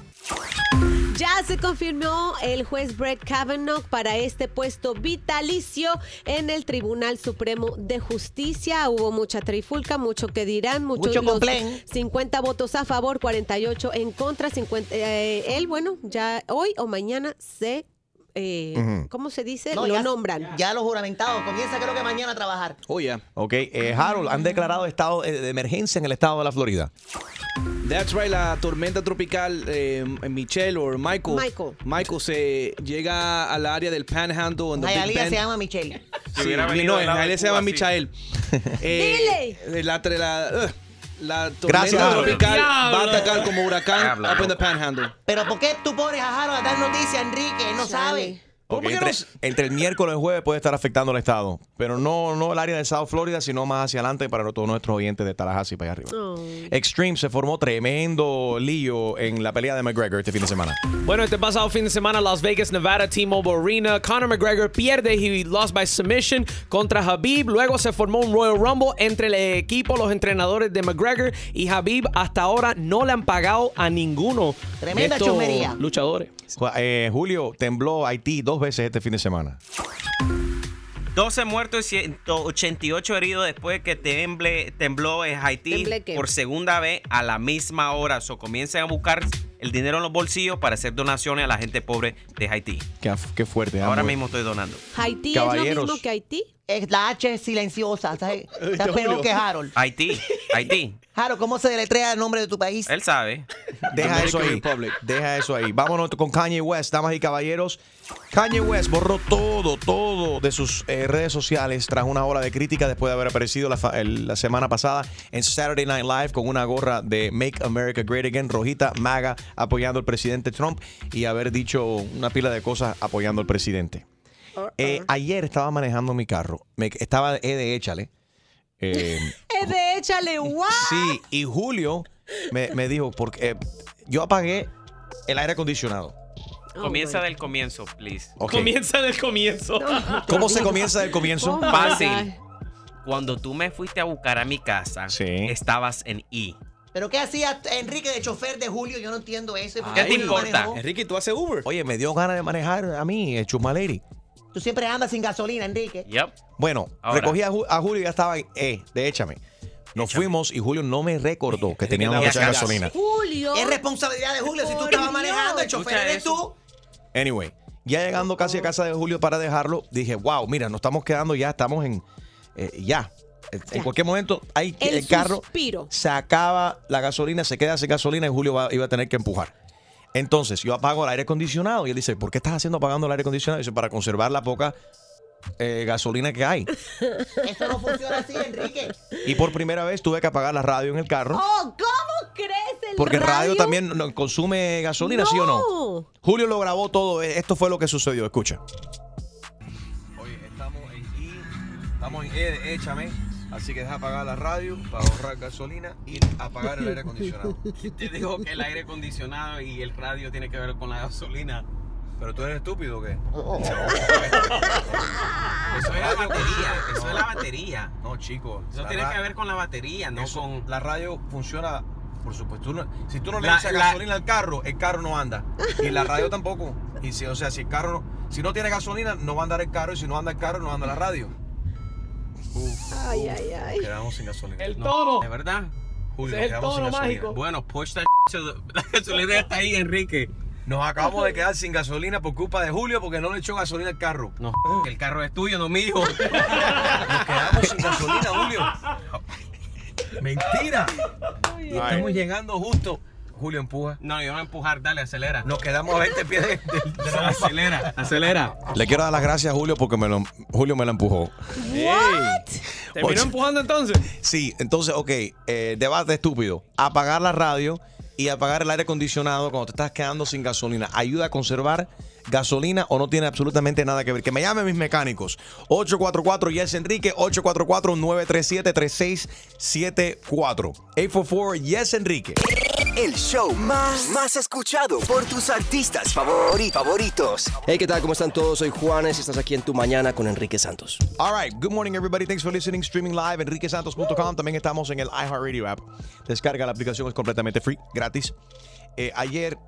Ya se confirmó el juez Brett Kavanaugh para este puesto vitalicio en el Tribunal Supremo de Justicia. Hubo mucha trifulca, mucho que dirán, muchos Mucho los complain. 50 votos a favor, 48 en contra. 50, eh, él, bueno, ya hoy o mañana se, eh. ¿cómo se dice? No, Lo ya- nombran. Ya los juramentados. Comienza creo que mañana a trabajar. Oh, yeah. Ok, eh, Harold, han declarado estado eh, de emergencia en el estado de la Florida. That's right, la tormenta tropical eh, Michelle o Michael. Michael. Michael se llega al área del Panhandle. en Hialeah Bend. se llama Michelle. Sí, venido no, en Hialeah se llama sí. Michael. Eh, La, la, la tormenta Gracias, tropical va a atacar como huracán Diablo. up in the Panhandle. Pero ¿por qué tú pones a Harold a dar noticias, Enrique? No sabe. Ok, ¿Por qué entre, no? entre el miércoles y el jueves puede estar afectando el estado, pero no, no el área de South Florida, sino más hacia adelante para todos nuestros oyentes de Tallahassee para allá arriba. Oh. Extreme se formó tremendo lío en la pelea de McGregor este fin de semana. Bueno, este pasado fin de semana, Las Vegas, Nevada, T-Mobile Arena, Conor McGregor pierde, he lost by submission contra Habib. Luego se formó un Royal Rumble entre el equipo, los entrenadores de McGregor y Habib. Hasta ahora no le han pagado a ninguno Tremenda de estos chusmería. luchadores. Eh, Julio tembló Haití dos veces este fin de semana. 12 muertos y 188 heridos después que temble, tembló en Haití por segunda vez a la misma hora. So, comiencen a buscar el dinero en los bolsillos para hacer donaciones a la gente pobre de Haití. Qué, qué fuerte. Ahora mismo estoy donando. Haití es lo Caballeros. mismo que Haití. Es la H es silenciosa. ¿sabes? Está peor que Harold. Haití, Haití. Harold, ¿cómo se deletrea el nombre de tu país? Él sabe. Deja eso ahí. Republic. Deja eso ahí. Vámonos con Kanye West, damas y caballeros. Kanye West borró todo, todo de sus eh, redes sociales tras una ola de crítica después de haber aparecido la, fa- el- la semana pasada en Saturday Night Live con una gorra de Make America Great Again, rojita, maga, apoyando al presidente Trump y haber dicho una pila de cosas apoyando al presidente. Eh, ayer estaba manejando mi carro. Me, estaba eh, de échale. Eh, Es de échale, wow. Sí, y Julio me, me dijo, porque eh, yo apagué el aire acondicionado. Comienza del comienzo, please. Comienza del comienzo. ¿Cómo se comienza del comienzo? Oh Fácil. Cuando tú me fuiste a buscar a mi casa, Sí. estabas en I. ¿Pero qué hacía Enrique de chofer de Julio? Yo no entiendo eso. ¿Por ¿Qué te importa? manejó? Enrique, ¿tú haces Uber? Oye, me dio ganas de manejar a mí, eh, Chusmaleri. Tú siempre andas sin gasolina, Enrique. Yep. Bueno, Ahora. recogí a, Ju- a Julio y ya estaba en E, de échame. Nos fuimos y Julio no me recordó que teníamos que echar acabas. gasolina. Julio. Es responsabilidad de Julio. Si tú Por estabas Dios. manejando, el chofer Escucha eres eso. tú. Anyway, ya llegando casi a casa de Julio para dejarlo, dije, wow, mira, nos estamos quedando ya, estamos en, eh, ya. En Ya. cualquier momento, hay que- El el, carro suspiro. se acaba la gasolina, se queda sin gasolina y Julio va- iba a tener que empujar. Entonces, yo apago el aire acondicionado y él dice, ¿por qué estás haciendo apagando el aire acondicionado? dice, para conservar la poca eh, gasolina que hay. Eso no funciona así, Enrique. Y por primera vez tuve que apagar la radio en el carro. Oh, ¿cómo crees el Porque el radio radio también consume gasolina, ¿sí o no? Julio lo grabó todo. eh, Esto fue lo que sucedió. Escucha. Oye, estamos en I, estamos en E de Échame. Así que deja apagar la radio para ahorrar gasolina y apagar el aire acondicionado. Te digo que el aire acondicionado y el radio tiene que ver con la gasolina. ¿Pero tú eres estúpido o qué? Eso es la batería. Eso es la batería. No, chicos. Eso tiene que ver con la batería, no con. La radio funciona, por supuesto. tú no- si tú no le La- echas la- gasolina al carro, el carro no anda. Y la radio tampoco. Y si, o sea, si el carro, no- si no tiene gasolina, no va a andar el carro. Y si no anda el carro, no anda la radio. Ay, ay, ay. Quedamos sin gasolina. El No, tono. ¿De verdad? Julio, es el quedamos sin tono gasolina. mágico. Bueno, push that La gasolina está ahí, Enrique. Nos acabamos de quedar sin gasolina por culpa de Julio porque no le echó gasolina al carro. No, que el carro es tuyo, no mío. Nos quedamos sin gasolina, Julio. Mentira. Y estamos llegando justo. Julio empuja. No, yo voy a empujar, dale, acelera. Nos quedamos a 20 pies de, de- de la Acelera, acelera. Le quiero dar las gracias a Julio porque me lo, Julio me la empujó. ¿Terminó Oye. empujando entonces? Sí, entonces, ok, eh, debate estúpido. Apagar la radio y apagar el aire acondicionado cuando te estás quedando sin gasolina. ¿Ayuda a conservar gasolina o no tiene absolutamente nada que ver? Que me llamen mis mecánicos. 844 Yes Enrique, 844-937-3674. 844 Yes Enrique. El show más, más escuchado por tus artistas favori- favoritos. Hey, ¿qué tal? ¿Cómo están todos? Soy Juanes y estás aquí en Tu Mañana con Enrique Santos. All right, good morning everybody. Thanks for listening. Streaming live enriquesantos.com. También estamos en el iHeartRadio app. Descarga la aplicación, es completamente free, gratis. Eh, ayer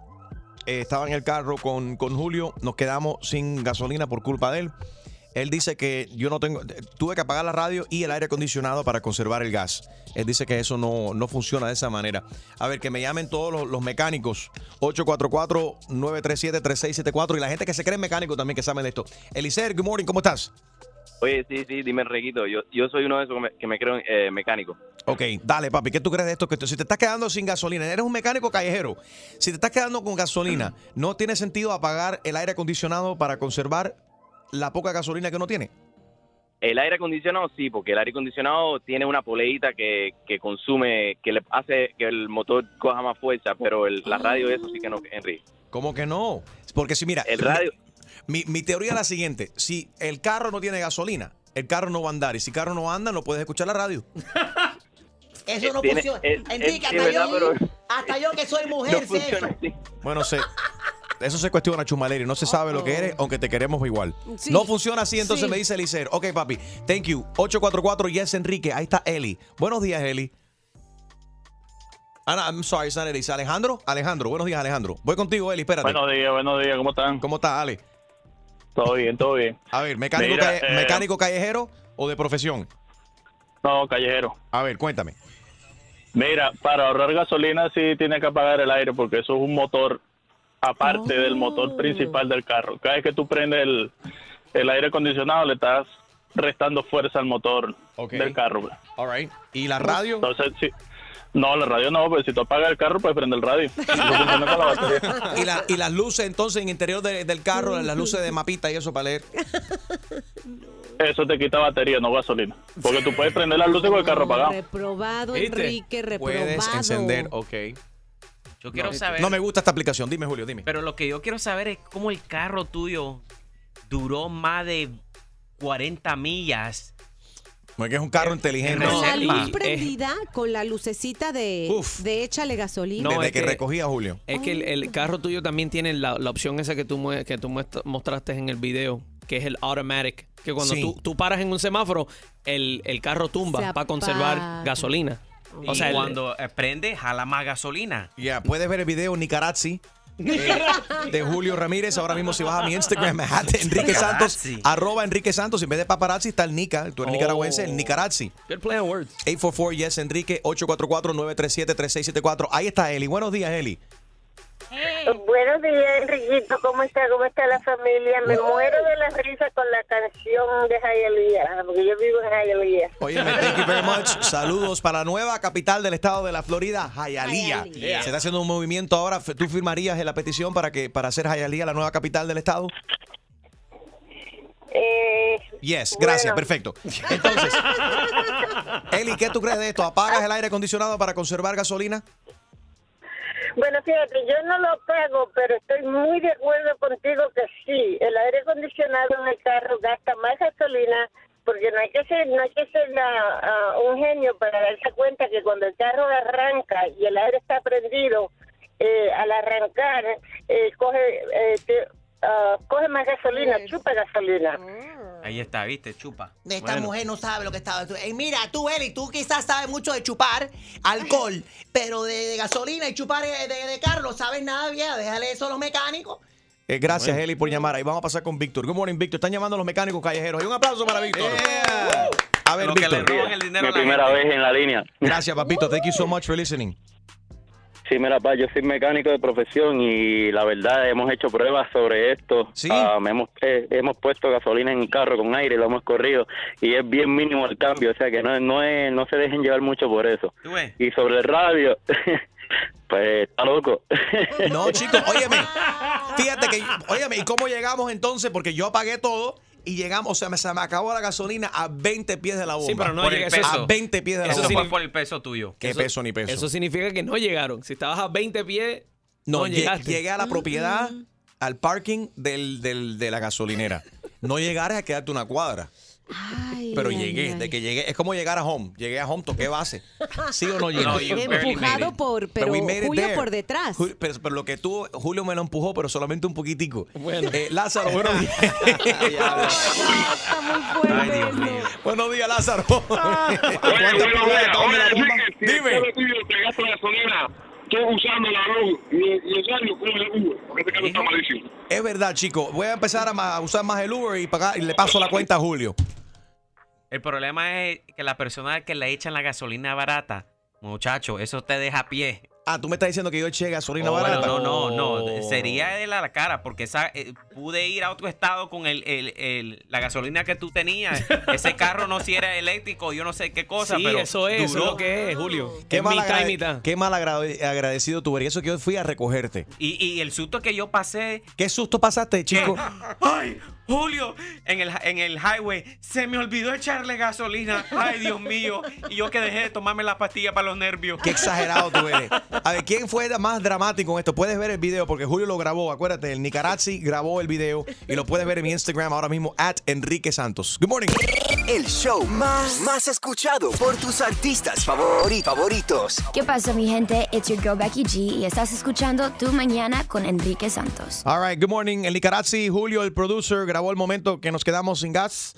eh, estaba en el carro con, con Julio, nos quedamos sin gasolina por culpa de él. Él dice que yo no tengo, tuve que apagar la radio y el aire acondicionado para conservar el gas. Él dice que eso no, no funciona de esa manera. A ver, que me llamen todos los, los mecánicos. 844-937-3674 y la gente que se cree mecánico también que saben de esto. Elicer, good morning, ¿cómo estás? Oye, sí, sí, dime, Reguito. Yo, yo soy uno de esos que me, que me creo eh, mecánico. Ok, dale, papi. ¿Qué tú crees de esto? Que si te estás quedando sin gasolina, eres un mecánico callejero. Si te estás quedando con gasolina, ¿no tiene sentido apagar el aire acondicionado para conservar la poca gasolina que uno tiene? El aire acondicionado sí, porque el aire acondicionado tiene una poleita que, que consume, que le hace que el motor coja más fuerza, pero el- la radio eso sí que no, Enrique. ¿Cómo que no? Porque si mira, El radio- Mi, mi teoría es la siguiente: si el carro no tiene gasolina, el carro no va a andar. Y si el carro no anda, no puedes escuchar la radio. Eso no Tiene- funciona. es- Enrique, es- hasta, yo, pero- hasta yo que soy mujer sé eso. Bueno, se, eso se cuestiona, Chumaleri. No se sabe lo que eres, aunque te queremos igual. Sí. No funciona así, entonces Sí. me dice Elicer. Ok, papi, thank you. 844 Yes Enrique. Ahí está Eli. Buenos días, Eli. Ah, no, I'm sorry, it's not Eli. ¿Es Alejandro? Alejandro, buenos días, Alejandro. Voy contigo, Eli, espérate. Buenos días, buenos días, ¿cómo están? ¿Cómo estás, Ale? Todo bien, todo bien. A ver, ¿mecánico, Mira, calle- eh, mecánico callejero o de profesión? No, callejero. A ver, cuéntame. Mira, para ahorrar gasolina sí tiene que apagar el aire porque eso es un motor aparte del motor principal del carro. Cada vez que tú prendes el, el aire acondicionado le estás restando fuerza al motor del carro. All right. ¿Y la radio? Entonces, sí. No, la radio no, pero si tú apagas el carro, puedes prender el radio. ¿Y, la- y las luces entonces en el interior de- del carro, las luces de mapita y eso para leer? Eso te quita batería, no gasolina. Porque tú puedes prender las luces con el carro apagado. Reprobado, ¿Viste? Enrique, reprobado. Puedes encender, ok. Yo quiero no, saber. No me gusta esta aplicación. Dime, Julio, dime. Pero lo que yo quiero saber es cómo el carro tuyo duró más de 40 millas. Porque es un carro inteligente. Con la luz prendida, con la lucecita de, de échale gasolina. No, es Julio. Es que el, el carro tuyo también tiene la, la opción esa que tú, que tú mostraste en el video, que es el automatic. Que cuando Sí. tú, tú paras en un semáforo, el, el carro tumba para conservar apaga. Y O sea, el- cuando eh, prende, jala más gasolina. Ya, puedes ver el video Nicarazzi eh, de Julio Ramírez. Ahora mismo si vas a mi Instagram, at Enrique Santos, arroba Enrique Santos. En vez de paparazzi está el Nica. Tú eres Oh. nicaragüense, el Nicarazzi. Good play on words. 844 Yes Enrique, 844-937-3674. Ahí está Eli. Buenos días, Eli. Buenos días, Enriquito. ¿Cómo está? ¿Cómo está la familia? Me muero de la risa con la canción de Jayalía, porque yo vivo en Jayalía. Oye, thank you very much. Saludos para la nueva capital del estado de la Florida. Hialeah. Se está haciendo un movimiento ahora. ¿Tú firmarías la petición para que para hacer Hialeah la nueva capital del estado? Eh, Yes, gracias, Bueno. perfecto. Entonces, Eli, ¿qué tú crees de esto? ¿Apagas el aire acondicionado para conservar gasolina? Bueno, fíjate, yo no lo pago, pero estoy muy de acuerdo contigo que sí, el aire acondicionado en el carro gasta más gasolina porque no hay que ser, no hay que ser la- ah, un genio para darse cuenta que cuando el carro arranca y el aire está prendido, eh, al arrancar eh, coge eh, te- ah, coge más gasolina, chupa gasolina. Ahí está, ¿viste? Chupa. Esta Bueno. mujer no sabe lo que estaba. Eh, mira, tú, Eli, tú quizás sabes mucho de chupar alcohol, pero de, de gasolina y chupar de, de, de carro no sabes nada bien. Déjale eso a los mecánicos. Eh, gracias, Eli, por llamar. Ahí vamos a pasar con Víctor. Good morning, Víctor. Están llamando a los mecánicos callejeros. Y un aplauso para Víctor. A ver, Víctor. le roban el dinero Mi primera gente. vez en la línea. Gracias, papito. Thank you so much for listening. Sí, mira, pa, yo soy mecánico de profesión y la verdad hemos hecho pruebas sobre esto. Ah, me hemos, eh, hemos puesto gasolina en el carro con aire, lo hemos corrido y es bien mínimo el cambio, o sea que no, no, es, no se dejen llevar mucho por eso. Y sobre el radio, pues está loco. No, chicos, óyeme. Fíjate que, óyeme, ¿y cómo llegamos entonces? Porque yo apagué todo y llegamos, o sea, me, se me acabó la gasolina a 20 pies de la bomba. Sí, pero no Por el eso. peso. A 20 pies de la Eso bomba. fue por el peso tuyo. ¿Qué Eso- peso ni peso? Eso significa que no llegaron. Si estabas a 20 pies, No, no, lle- llegaste. llegué a la propiedad, al parking del, del- de la gasolinera. No llegaré a quedarte una cuadra. Pero ay, llegué, ay. de que llegué, es como llegar a home. Llegué a home, toqué base. ¿Sí o no llegué? No, made Empujado por, But pero Julio por detrás. Pero, pero lo que tú, Julio me lo empujó, pero solamente un poquitico. Eh, Lázaro, buenos días. Está muy fuerte. Ay, Dios mío. buenos días, Lázaro. Dime. Te gasto gasolina. Estoy usando la luz. Los años con el Uber. Porque este. Es verdad, chico. Voy a empezar a usar más el Uber y pagar y le paso la cuenta a Julio. El problema es que la persona que le echan la gasolina barata, muchacho, eso te deja a pie. Ah, tú me estás diciendo que yo eché gasolina Oh, barata. No, no, no. Sería de la cara, porque esa, eh, pude ir a otro estado con el, el- el- la gasolina que tú tenías. Ese carro no si era eléctrico, yo no sé qué cosa, Sí, pero eso es, eso duró. es lo que es, Julio. Qué Es mal, mitad y agrade- mitad. qué mal agrade- agradecido tú eres. Y eso que yo fui a recogerte. Y, y el susto que yo pasé. ¿Qué susto pasaste, chico? ¡Ay! Julio, en el, en el highway se me olvidó echarle gasolina. Ay, Dios mío. Y yo que dejé de tomarme la pastilla para los nervios. Qué exagerado tú eres. A ver, ¿quién fue más dramático en esto? Puedes ver el video porque Julio lo grabó. Acuérdate, el Nicarazzi grabó el video y lo puedes ver en mi Instagram ahora mismo, at Enrique Santos. Good morning. El show más, más escuchado por tus artistas favori- favoritos. ¿Qué pasa, mi gente? It's your girl Becky G y estás escuchando Tu Mañana con Enrique Santos. All right, good morning. El Nicarazzi, Julio, el producer, grabó el momento que nos quedamos sin gas.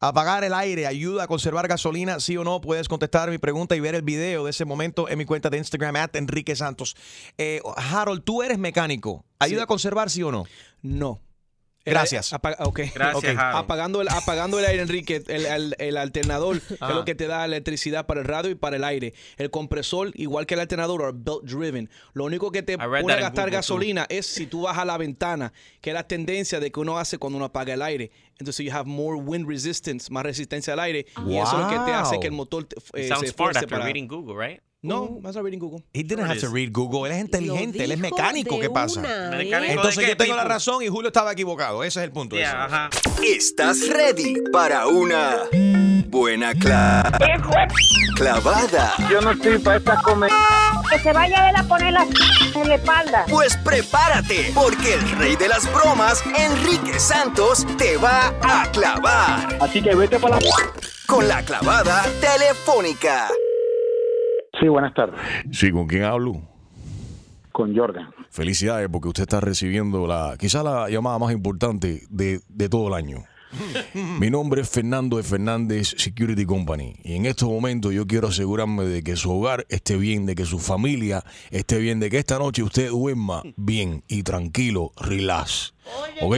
Apagar el aire ayuda a conservar gasolina, sí o no. Puedes contestar mi pregunta y ver el video de ese momento en mi cuenta de Instagram, at Enrique Santos. Eh, Harold, tú eres mecánico. ¿Ayuda a conservar, sí o no? No. Gracias. El- apa- ok. Gracias, Ok. Harold. Apagando el, apagando el aire, Enrique, el, el- el alternador Ah. es lo que te da electricidad para el radio y para el aire. El compresor, igual que el alternador, are belt driven. Lo único que te pone a gastar Google, gasolina es si tú bajas la ventana, que es la tendencia de que uno hace cuando uno apaga el aire. Entonces, you have more wind resistance, más resistencia al aire. Y eso es lo que te hace que el motor eh, Sounds se smart esfuerce after para... reading Google, right? No, vas a reading Google. He didn't have to read Google. Él es inteligente, él es mecánico. ¿Qué pasa? una, ¿eh? Mecánico Entonces yo tengo la razón y Julio estaba equivocado. Ese es el punto. Yeah, ese. ajá. ¿Estás ready para una buena cla- clavada? Yo no estoy para esta comer. Que se vaya a poner la en la espalda. Pues prepárate, porque el rey de las bromas, Enrique Santos, te va a clavar. Así que vete para la. Con la clavada telefónica. Sí, buenas tardes. Sí, ¿con quién hablo? Con Jordan. Felicidades porque usted está recibiendo la quizá la llamada más importante de, de todo el año. Mi nombre es Fernando de Fernández Security Company y en estos momentos yo quiero asegurarme de que su hogar esté bien, de que su familia esté bien, de que esta noche usted duerma bien y tranquilo, relax. ¿Ok?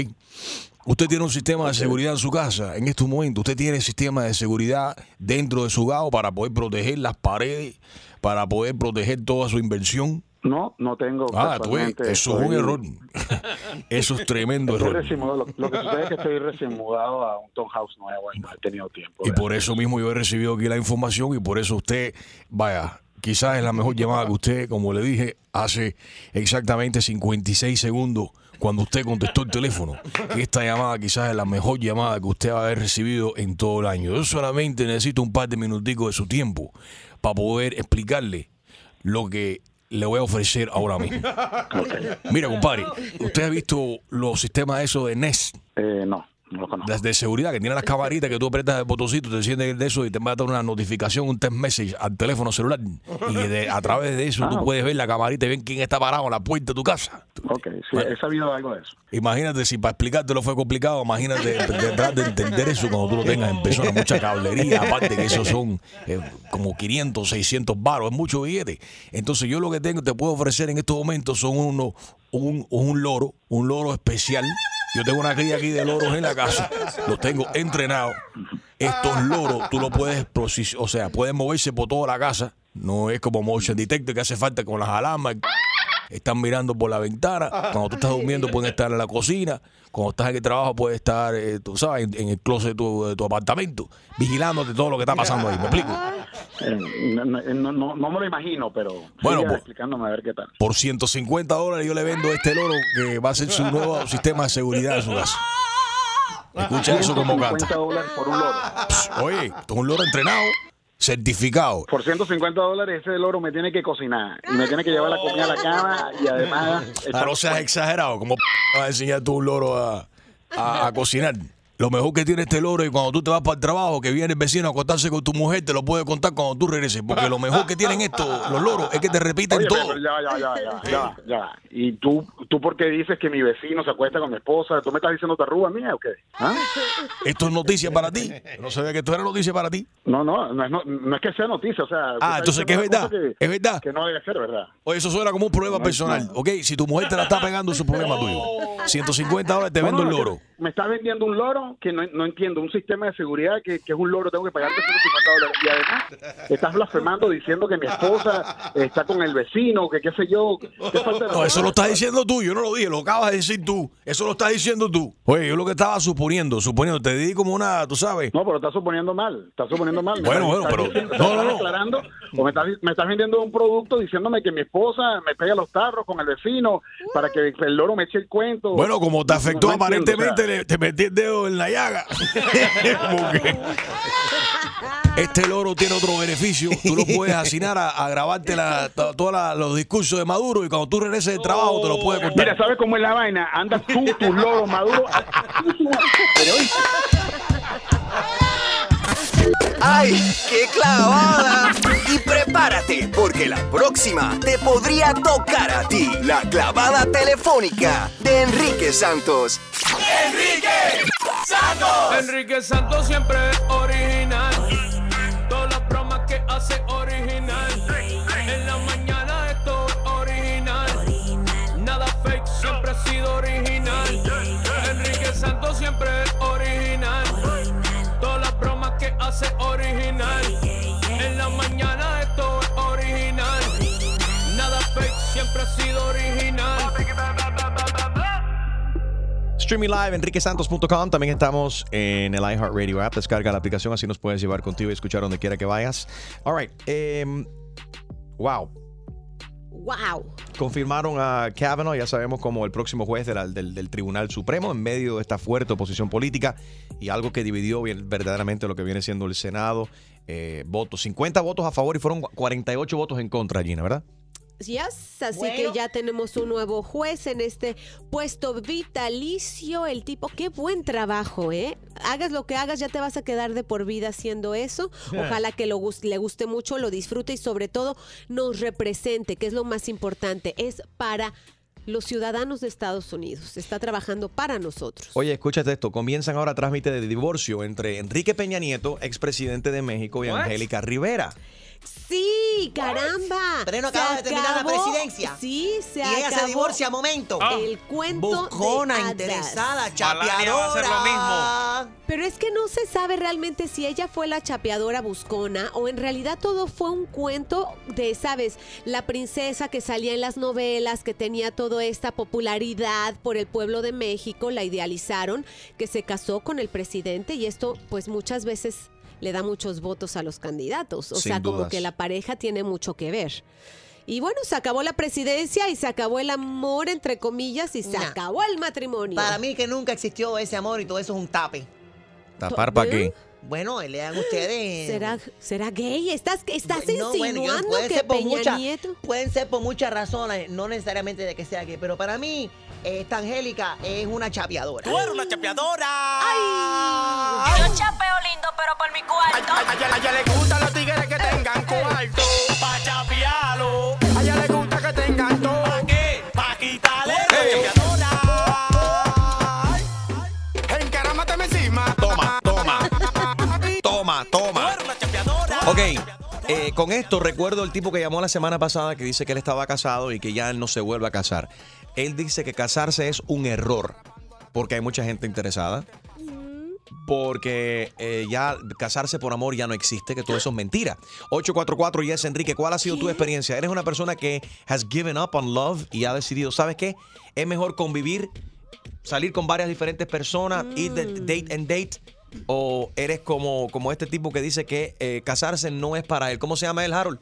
Usted tiene un sistema de seguridad en su casa. En estos momentos usted tiene sistema de seguridad dentro de su hogar para poder proteger las paredes, para poder proteger toda su inversión. No, no tengo. Ah, tú ves, eso es un error. Eso es tremendo estoy error. recién mudado. Lo, lo que sucede es que estoy recién mudado a un townhouse nuevo y no he tenido tiempo. Y por eso mismo yo he recibido aquí la información y por eso usted, vaya, quizás es la mejor llamada que usted, como le dije, hace exactamente 56 segundos cuando usted contestó el teléfono. Esta llamada quizás es la mejor llamada que usted va a haber recibido en todo el año. Yo solamente necesito un par de minuticos de su tiempo para poder explicarle lo que le voy a ofrecer ahora mismo. Mira, compadre, ¿usted ha visto los sistemas esos de Nest? Eh, no, no lo conozco. Las de seguridad que tienen las camaritas que tú apretas el botoncito, te enciendes de eso y te va a dar una notificación, un text message al teléfono celular. Y de- a través de eso tú Ah. puedes ver la camarita y ver quién está parado en la puerta de tu casa. Ok, sí, he sabido algo de eso. Imagínate si para explicártelo fue complicado, imagínate tratar de entender eso cuando tú lo tengas en persona, mucha cablería, aparte que esos son eh, como 500, 600 baros, es mucho billete. Entonces yo lo que tengo, te puedo ofrecer en estos momentos son unos, un, un loro, un loro especial. Yo tengo una cría aquí de loros en la casa, los tengo entrenados. Estos loros tú lo puedes, o sea, pueden moverse por toda la casa No es como motion detector que hace falta con las alarmas. Están mirando por la ventana. Cuando tú estás durmiendo pueden estar en la cocina. Cuando estás en el trabajo puedes estar, eh, tú sabes, en, en el closet de tu, de tu apartamento, vigilándote todo lo que está pasando ahí. ¿Me explico? Eh, no, no, no- no- no me lo imagino, pero Bueno, pues- explicándome a ver qué tal. Por 150 dólares yo le vendo este loro que va a ser su nuevo sistema de seguridad en su casa. Escucha eso como 150 canta. dólares por un loro. Oye, esto es un loro entrenado, certificado. Por 150 dólares ese loro me tiene que cocinar y me tiene que llevar la comida a la cama y además... Ah, no seas exagerado. ¿Cómo p- vas a enseñar tú un loro a, a- a cocinar? Lo mejor que tiene este loro y cuando tú te vas para el trabajo, que viene el vecino a acostarse con tu mujer, te lo puede contar cuando tú regreses. Porque lo mejor que tienen estos, los loros, es que te repiten Oye, todo. pero ya, ya, ya, ya, ya, ya. ¿Y tú, tú por qué dices que mi vecino se acuesta con mi esposa? ¿Tú me estás diciendo tarruga mía o qué? ¿Ah? Esto es noticia para ti. No sabía que esto era noticia para ti. No, no, no es, no, no es que sea noticia, o sea... Ah, entonces, ¿qué es verdad? Que, Es verdad. que no debe ser verdad. Oye, eso suena como un problema personal. Ok, si tu mujer te la está pegando, es un problema tuyo. 150 dólares te vendo no, el es que loro. Me está vendiendo un loro que no, no entiendo, un sistema de seguridad que, que es un loro, tengo que pagarte 150 dólares. Y además, estás blasfemando diciendo que mi esposa está con el vecino, que qué sé yo. qué falta de No, eso lo estás diciendo tú, yo no lo dije, lo acabas de decir tú. Eso lo estás diciendo tú. Oye, yo lo que estaba suponiendo, suponiendo, te di como una, tú sabes. No, pero estás suponiendo mal, estás suponiendo mal. Bueno, bueno, pero- diciendo- no, no, estás no. aclarando, o me estás, me estás vendiendo un producto diciéndome que mi esposa me pega los tarros con el vecino para que el loro me eche el cuento. Bueno, como te afectó no aparentemente, o sea, le- te metí el dedo en la llaga. Porque este loro tiene otro beneficio. Tú lo puedes asignar a, a grabarte la- to- todos los discursos de Maduro y cuando tú regreses del trabajo te lo puedes contar. Mira, ¿sabes cómo es la vaina? Andas tú, tus loros maduros. Periodista. ¡Ay, qué clavada! Y prepárate, porque la próxima te podría tocar a ti. La clavada telefónica de Enrique Santos. ¡Enrique Enrique Santos siempre es original. Todas las bromas que hace original. En la mañana esto es original. Nada fake, siempre ha sido original. Enrique Santos siempre es original. Todas las bromas que hace original. En la mañana esto es original. Nada fake, siempre ha sido original. Streaming live, enriquesantos.com. También estamos en el iHeartRadio app. Descarga la aplicación, así nos puedes llevar contigo y escuchar donde quiera que vayas. All right. em, wow. Wow. Confirmaron a Kavanaugh, ya sabemos, como el próximo juez del, del Tribunal Supremo en medio de esta fuerte oposición política y algo que dividió bien- verdaderamente lo que viene siendo el Senado. Eh, votos, 50 votos a favor y fueron 48 votos en contra, Gina, ¿verdad? Yes, así Bueno. que ya tenemos un nuevo juez en este puesto vitalicio. El tipo, qué buen trabajo, ¿eh? Hagas lo que hagas, ya te vas a quedar de por vida haciendo eso. Ojalá que lo le guste mucho, lo disfrute y sobre todo nos represente, que es lo más importante. Es para los ciudadanos de Estados Unidos. Está trabajando para nosotros. Oye, escúchate esto. Comienzan ahora trámite de divorcio entre Enrique Peña Nieto, expresidente de México, y? Angélica Rivera. Sí, caramba. Pero no acaba de terminar la presidencia. Sí, se Y ella se divorcia a momento. El cuento Buscona, de interesada, Malania va a hacer lo chapeadora. Pero es que no se sabe realmente si ella fue la chapeadora buscona o en realidad todo fue un cuento de, ¿sabes? La princesa que salía en las novelas, que tenía toda esta popularidad por el pueblo de México, la idealizaron, que se casó con el presidente y esto pues muchas veces le da muchos votos a los candidatos. O Sin sea, como que la pareja tiene mucho que ver. Y bueno, se acabó la presidencia y se acabó el amor, entre comillas, y se Nah. acabó el matrimonio. Para mí que nunca existió ese amor y todo eso es un tape. ¿Tapar para qué? Bueno, lean ustedes. ¿Será, será gay? ¿Estás, estás No, bueno, yo- insinuando pueden que ser por Peña mucha- Nieto? Pueden ser por muchas razones, no necesariamente de que sea gay, pero para mí, esta Angélica es una chapeadora. Tú eres una chapeadora. Yo chapeo lindo, pero por mi cuarto. A ella, a ella le gustan los tigres que tengan cuarto. Pa' chapearlo. A ella le gusta que tengan todo. ¿Pa' qué? Pa' quitarle la chapeadora. Encarámateme encima. Toma, toma. Toma, toma. Ok, eh, con esto recuerdo el tipo que llamó la semana pasada que dice que él estaba casado y que ya él no se vuelve a casar. Él dice que casarse es un error porque hay mucha gente interesada. porque eh, ya casarse por amor ya no existe, que todo eso es mentira. 844 Yes Enrique, ¿cuál ha sido tu experiencia? ¿Eres una persona que has given up on love y ha decidido, ¿sabes qué? Es mejor convivir, salir con varias diferentes personas, ir de date en date. ¿O eres como, como este tipo que dice que eh, casarse no es para él? ¿Cómo se llama él, Harold?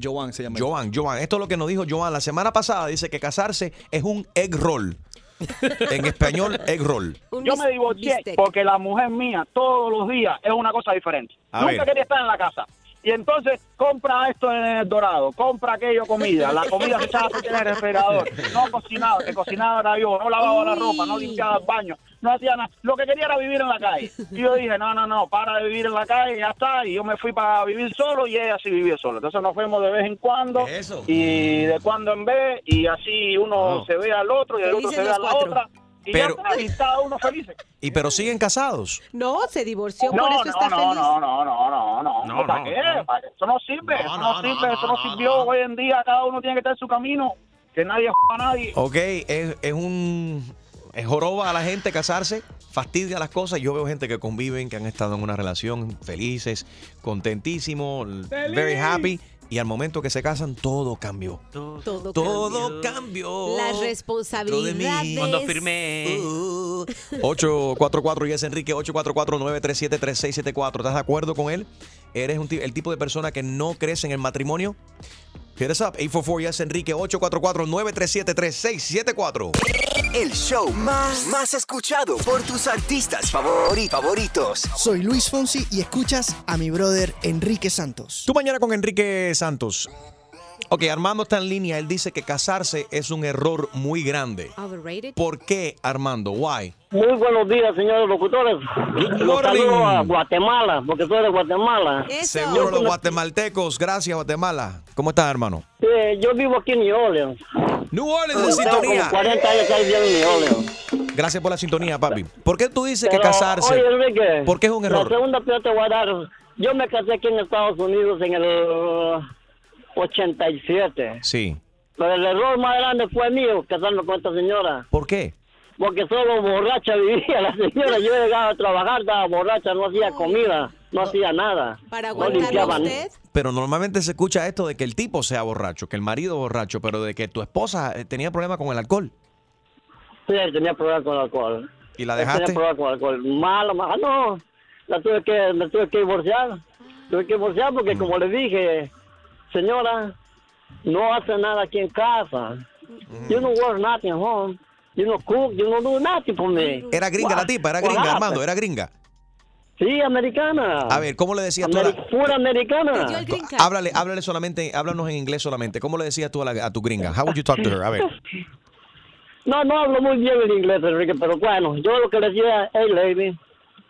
Joan se llama. Joan, Joan. Esto es lo que nos dijo Joan la semana pasada. Dice que casarse es un egg roll. en español, egg roll. Yo me divorcié porque la mujer mía todos los días es una cosa diferente. A Nunca ver. quería estar en la casa. Y entonces compra esto en el dorado, compra aquello comida, la comida se echaba en el refrigerador, no cocinaba, que cocinaba era yo, no lavaba la ropa, no limpiaba el baño, no hacía nada. Lo que quería era vivir en la calle. Y yo dije, no, no, no, para de vivir en la calle, ya está. Y yo me fui para vivir solo y ella sí vivía sola. Entonces nos fuimos de vez en cuando y de cuando en vez y así uno se ve al otro y el otro se ve a la cuatro. otra. Y Pero- ya está, y cada uno feliz. Y pero siguen casados. No, se divorció, No, por eso no, está no, feliz. no, no, no, no, no, No, ¿Para no, qué? no. ¿Para qué? Eso no sirve, eso no, sirve, eso no sirvió. Hoy en día cada uno tiene que estar en su camino, que nadie a nadie. Ok, es, es un. Es joroba a la gente casarse, fastidia las cosas. Yo veo gente que conviven, que han estado en una relación felices, contentísimos, very happy. Y al momento que se casan, todo cambió. Todo, Todo cambió. Las responsabilidades. Cuando firmé. 844 y es Enrique 844-937-3674. ¿Estás de acuerdo con él? ¿Eres un el tipo de persona que no crece en el matrimonio? Hit us up, 844 yes Enrique 844-937-3674. El show más, más escuchado por tus artistas favori- favoritos. Soy Luis Fonsi y escuchas a mi brother Enrique Santos. Tú mañana con Enrique Santos. Ok, Armando está en línea. Él dice que casarse es un error muy grande. Overrated. ¿Por qué, Armando? Why? Muy buenos días, señores locutores. Los saludo a Guatemala, porque soy de Guatemala. Seguro los guatemaltecos. Gracias, Guatemala. ¿Cómo estás, hermano? Eh, yo vivo aquí en New Orleans. New Orleans en sintonía. como 40 años que en New Orleans. Gracias por la sintonía, papi. ¿Por qué tú dices que casarse? Oye, Enrique. ¿Por qué es un error? La segunda que yo te voy a dar. Yo me casé aquí en Estados Unidos en el uh, 87. Sí. Pero el error más grande fue mío, casarme con esta señora. ¿Por qué? Porque solo borracha vivía la señora. Yo llegaba a trabajar, estaba borracha, no hacía comida, no hacía nada. Para no limpiaba usted. Pero normalmente se escucha esto de que el tipo sea borracho, que el marido borracho, pero de que tu esposa eh, tenía problemas con el alcohol. Sí, tenía problemas con el alcohol. ¿Y la Tenía dejaste? problemas con el alcohol. Malo, malo. No, la tuve que, me tuve que divorciar. Tuve que divorciar Mm. porque, como le dije, señora, no hace nada aquí en casa. Mm. You don't work nothing at home. You don't cook, you don't do nothing for me. Era gringa la tipa, era gringa, happened? Armando, era gringa. Sí, americana. A ver, ¿cómo le decías tú a Ameri- la... Pura americana. Háblale, háblale solamente, háblanos en inglés solamente. ¿Cómo le decías tú a, la- a tu gringa? How would you talk to her? A ver. No, no hablo muy bien el inglés, Enrique, pero bueno, yo lo que le decía, hey lady,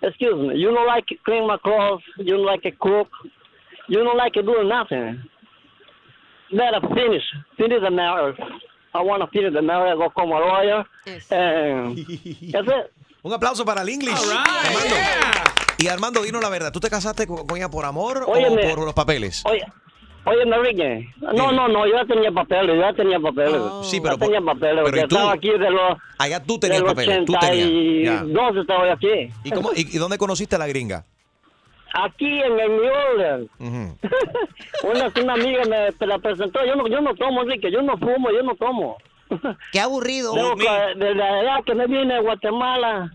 excuse me, you don't like clean my clothes, you don't like to cook, you don't like to do nothing. Better finish, finish the marriage. I want to finish the marriage, go como lawyer. And that's it. Un aplauso para el English. Armando. Y Armando, dinos la verdad, ¿tú te casaste con, ella por amor Óyeme. o por los papeles? Oye, oye, Enrique, no, no, no, yo ya tenía papeles, yo ya tenía papeles. Sí, Ya pero por- tenía papeles, pero porque ¿y tú? estaba aquí de los... Allá tú tenías papeles, tú tenías. Ya. 82 estaba yo aquí. ¿Y, cómo, y, y dónde conociste a la gringa? Aquí en el New Orleans. Ujú. Una, una amiga me, me la presentó. Yo no, yo no tomo, Enrique. Yo no fumo, yo no tomo. Qué aburrido. Tengo que- Desde la edad que me vine a Guatemala,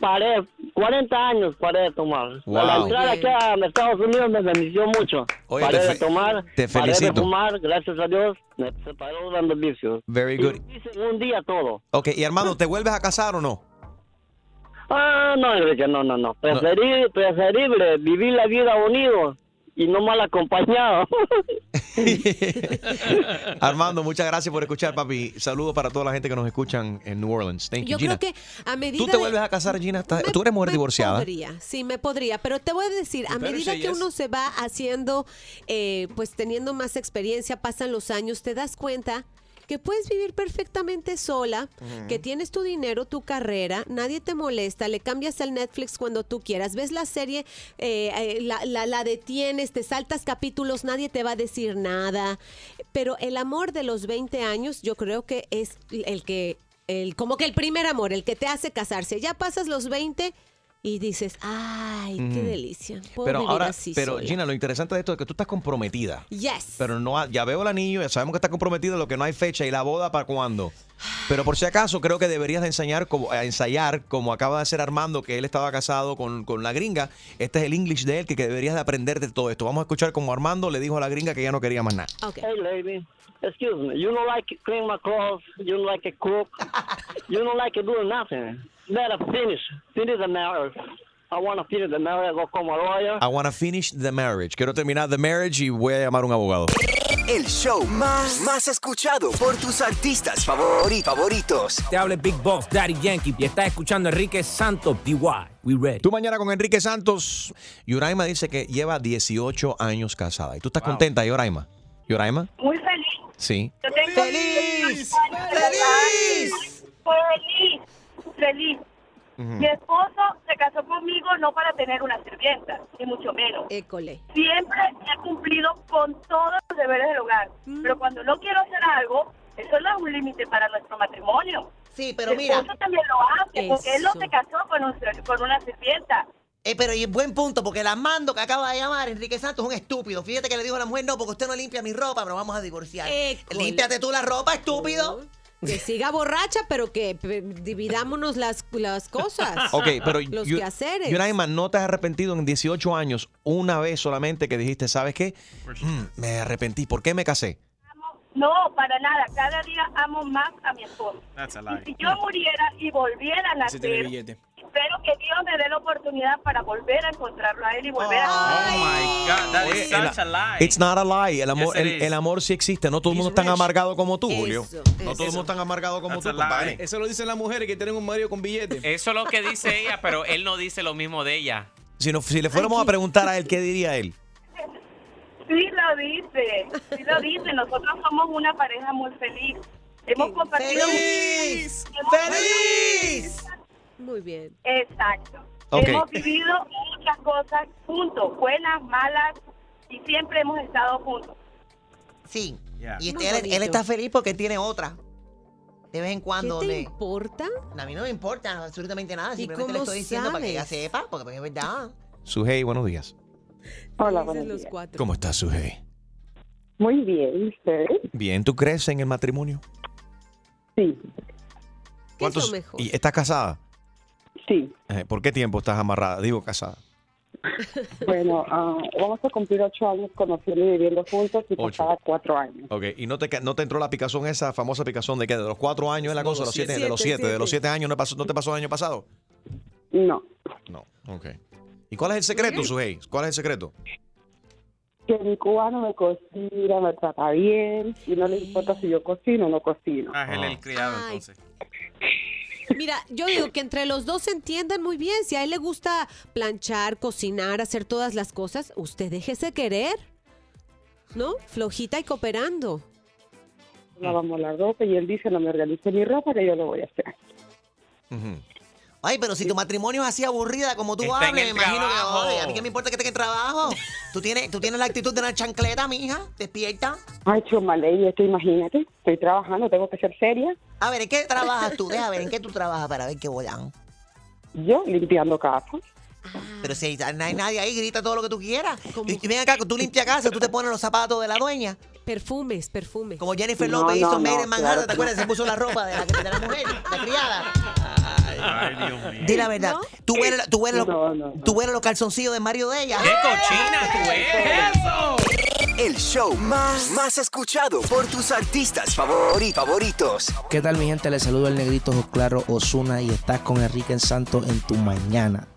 paré, 40 años paré de tomar. Wow. La entrada aquí a Estados Unidos me benefició mucho. Oye, paré te de tomar, te paré de felicito. fumar, gracias a Dios, me separó dando vicios. Very good. Hice en un día todo. Ok, y Armando, ¿te vuelves a casar o no? Ah, no, Enrique, no, no, no. Preferi- preferible vivir la vida unido y no mal acompañado. Armando, muchas gracias por escuchar, papi. Saludos para toda la gente que nos escuchan en New Orleans. Thank you, Yo Gina. creo que a medida ¿Tú te de- vuelves a casar, Gina? ¿Estás- ¿Tú eres mujer divorciada? Podría, sí, me podría, pero te voy a decir, a medida que uno se va haciendo, eh, pues teniendo más experiencia, pasan los años, te das cuenta que puedes vivir perfectamente sola, que tienes tu dinero, tu carrera, nadie te molesta, le cambias el Netflix cuando tú quieras, ves la serie, eh, eh, la, la- la detienes, te saltas capítulos, nadie te va a decir nada, pero el amor de los 20 años yo creo que es el que, el, como que el primer amor, el que te hace casarse, ya pasas los 20 y dices, ay, qué delicia. Puedo Pero vivir ahora, así pero sola". Gina, lo interesante de esto es que tú estás comprometida. Yes. Pero no, ya veo el anillo, ya sabemos que está comprometida, lo que no hay fecha y la boda para cuándo. Pero por si acaso, creo que deberías de enseñar como, a ensayar, como acaba de hacer Armando, que él estaba casado con, con la gringa. Este es el English de él, que, que deberías de aprender de todo esto. Vamos a escuchar como Armando le dijo a la gringa que ya no quería más nada. Hey, lady. Excuse me. You don't like clean my clothes. You don't like to cook. you don't like to do nothing. Better finish. Finish the marriage. I want to finish the marriage. Go como lawyer. I wanna finish the marriage. Quiero terminar the marriage y voy a llamar a un abogado. El show más, más escuchado por tus artistas favori- favoritos. Te habla Big Boss, Daddy Yankee, y estás escuchando a Enrique Santos, DY. We ready. Tú mañana con Enrique Santos. Yuraima dice que lleva 18 años casada. ¿Y tú estás contenta, Yoraima? ¿Yoraima? Muy feliz. Sí. Yo tengo ¡Feliz! ¡Feliz! Feliz. Feliz. Mi esposo se casó conmigo no para tener una sirvienta, ni mucho menos. École. Siempre he cumplido con todos los deberes del hogar. Pero cuando no quiero hacer algo, eso no es un límite para nuestro matrimonio. Sí, pero Mi mira. esposo también lo hace, porque él no se casó con, un- con una sirvienta. Eh, pero y buen punto, porque el Armando que acaba de llamar, Enrique Santos, es un estúpido. Fíjate que le dijo a la mujer, no, porque usted no limpia mi ropa, pero vamos a divorciar. École. Límpiate tú la ropa, estúpido. Que siga borracha, pero que dividámonos las, las cosas. Ok, pero Los Yu- quehaceres. Yuraima, ¿no te has arrepentido en 18 años una vez solamente que dijiste, ¿sabes qué? Mm, me arrepentí. ¿Por qué me casé? No, para nada. Cada día amo más a mi esposo. That's a Y si yo muriera y volviera a nacer, billete. Espero que Dios me dé la oportunidad para volver a encontrarlo a él y volver a... Oh my God, that is such a lie. It's not a lie. El amor, Yes, el, amor sí existe. No todo el mundo es tan amargado como tú, Julio. Eso, no todo el mundo es tan amargado como That's tú, compadre. Eso lo dicen las mujeres que tienen un marido con billete. Eso es lo que dice ella, pero él no dice lo mismo de ella. Si, no- si le fuéramos a preguntar a él, ¿qué diría él? Sí lo dice, sí lo dice. Nosotros somos una pareja muy feliz. Hemos compartido... ¡Feliz! ¡Feliz! Muy bien. Exacto. Hemos vivido muchas cosas juntos, buenas, malas, y siempre hemos estado juntos. Sí. Yeah. Y Muy él, está feliz porque él tiene otra. De vez en cuando ¿Qué te le. importa? A mí no me importa absolutamente nada. ¿Y Simplemente le cómo estoy diciendo para que ella sepa, porque es verdad. Sujei, buenos días. Hola, los cuatro. ¿Cómo estás, Sujei? Muy bien, ¿usted? Bien, ¿tú crees en el matrimonio? Sí. ¿Cuántos? ¿Y estás casada? Sí. Eh, ¿Por qué tiempo estás amarrada? Digo, casada. Bueno, ah, vamos a cumplir ocho años conociendo y viviendo juntos y pasaba cuatro años. Ok, ¿y no te, ca- no te entró la picazón esa famosa picazón de qué? ¿De los cuatro años es la No, cosa? los Los siete, siete. de los Siete, siete, de los siete. años ¿no, pasó, ¿no te pasó el año pasado? No. No, ok. ¿Y cuál es el secreto, Sujei? ¿Cuál es el secreto? Que mi cubano me cocina, me trata bien y no le importa si yo cocino o no cocino. Ah, él es el criado, Ay. Mira, yo digo que entre los dos se entiendan muy bien. Si a él le gusta planchar, cocinar, hacer todas las cosas, usted déjese querer. ¿No? Flojita y cooperando. Lavamos la ropa y él dice, no me organice mi ropa que yo lo voy a hacer. Ay, pero si tu matrimonio es así aburrida como tú Está en hablas, me imagino trabajo. que, oye, a mí qué me importa que esté en el trabajo. ¿Tú tienes, tú tienes la actitud de una chancleta, mija, despierta. Ay, Chumaley, esto imagínate, estoy trabajando, tengo que ser seria. A ver, ¿en qué trabajas tú? Deja ver, ¿en qué tú trabajas para ver qué volan? Yo limpiando casa. Pero si no hay nadie ahí, grita todo lo que tú quieras. Y, y ven acá, tú limpias casa, tú te pones los zapatos de la dueña. Perfumes, perfumes. Como Jennifer No, López no, hizo no, Made in Manhattan, claro ¿te acuerdas? Se puso la ropa de la, de la mujer, la criada. Ay, Dios mío. Di la verdad. Tú hueles, la- tú hueles los- No, no, tú hueles los calzoncillos del marido de ella. ¡Qué cochina tú eres! ¡Eso! El show más, más escuchado por tus artistas favori- favoritos. ¿Qué tal mi gente? Les saludo el negrito Claro Osuna y estás con Enrique Santos en tu mañana.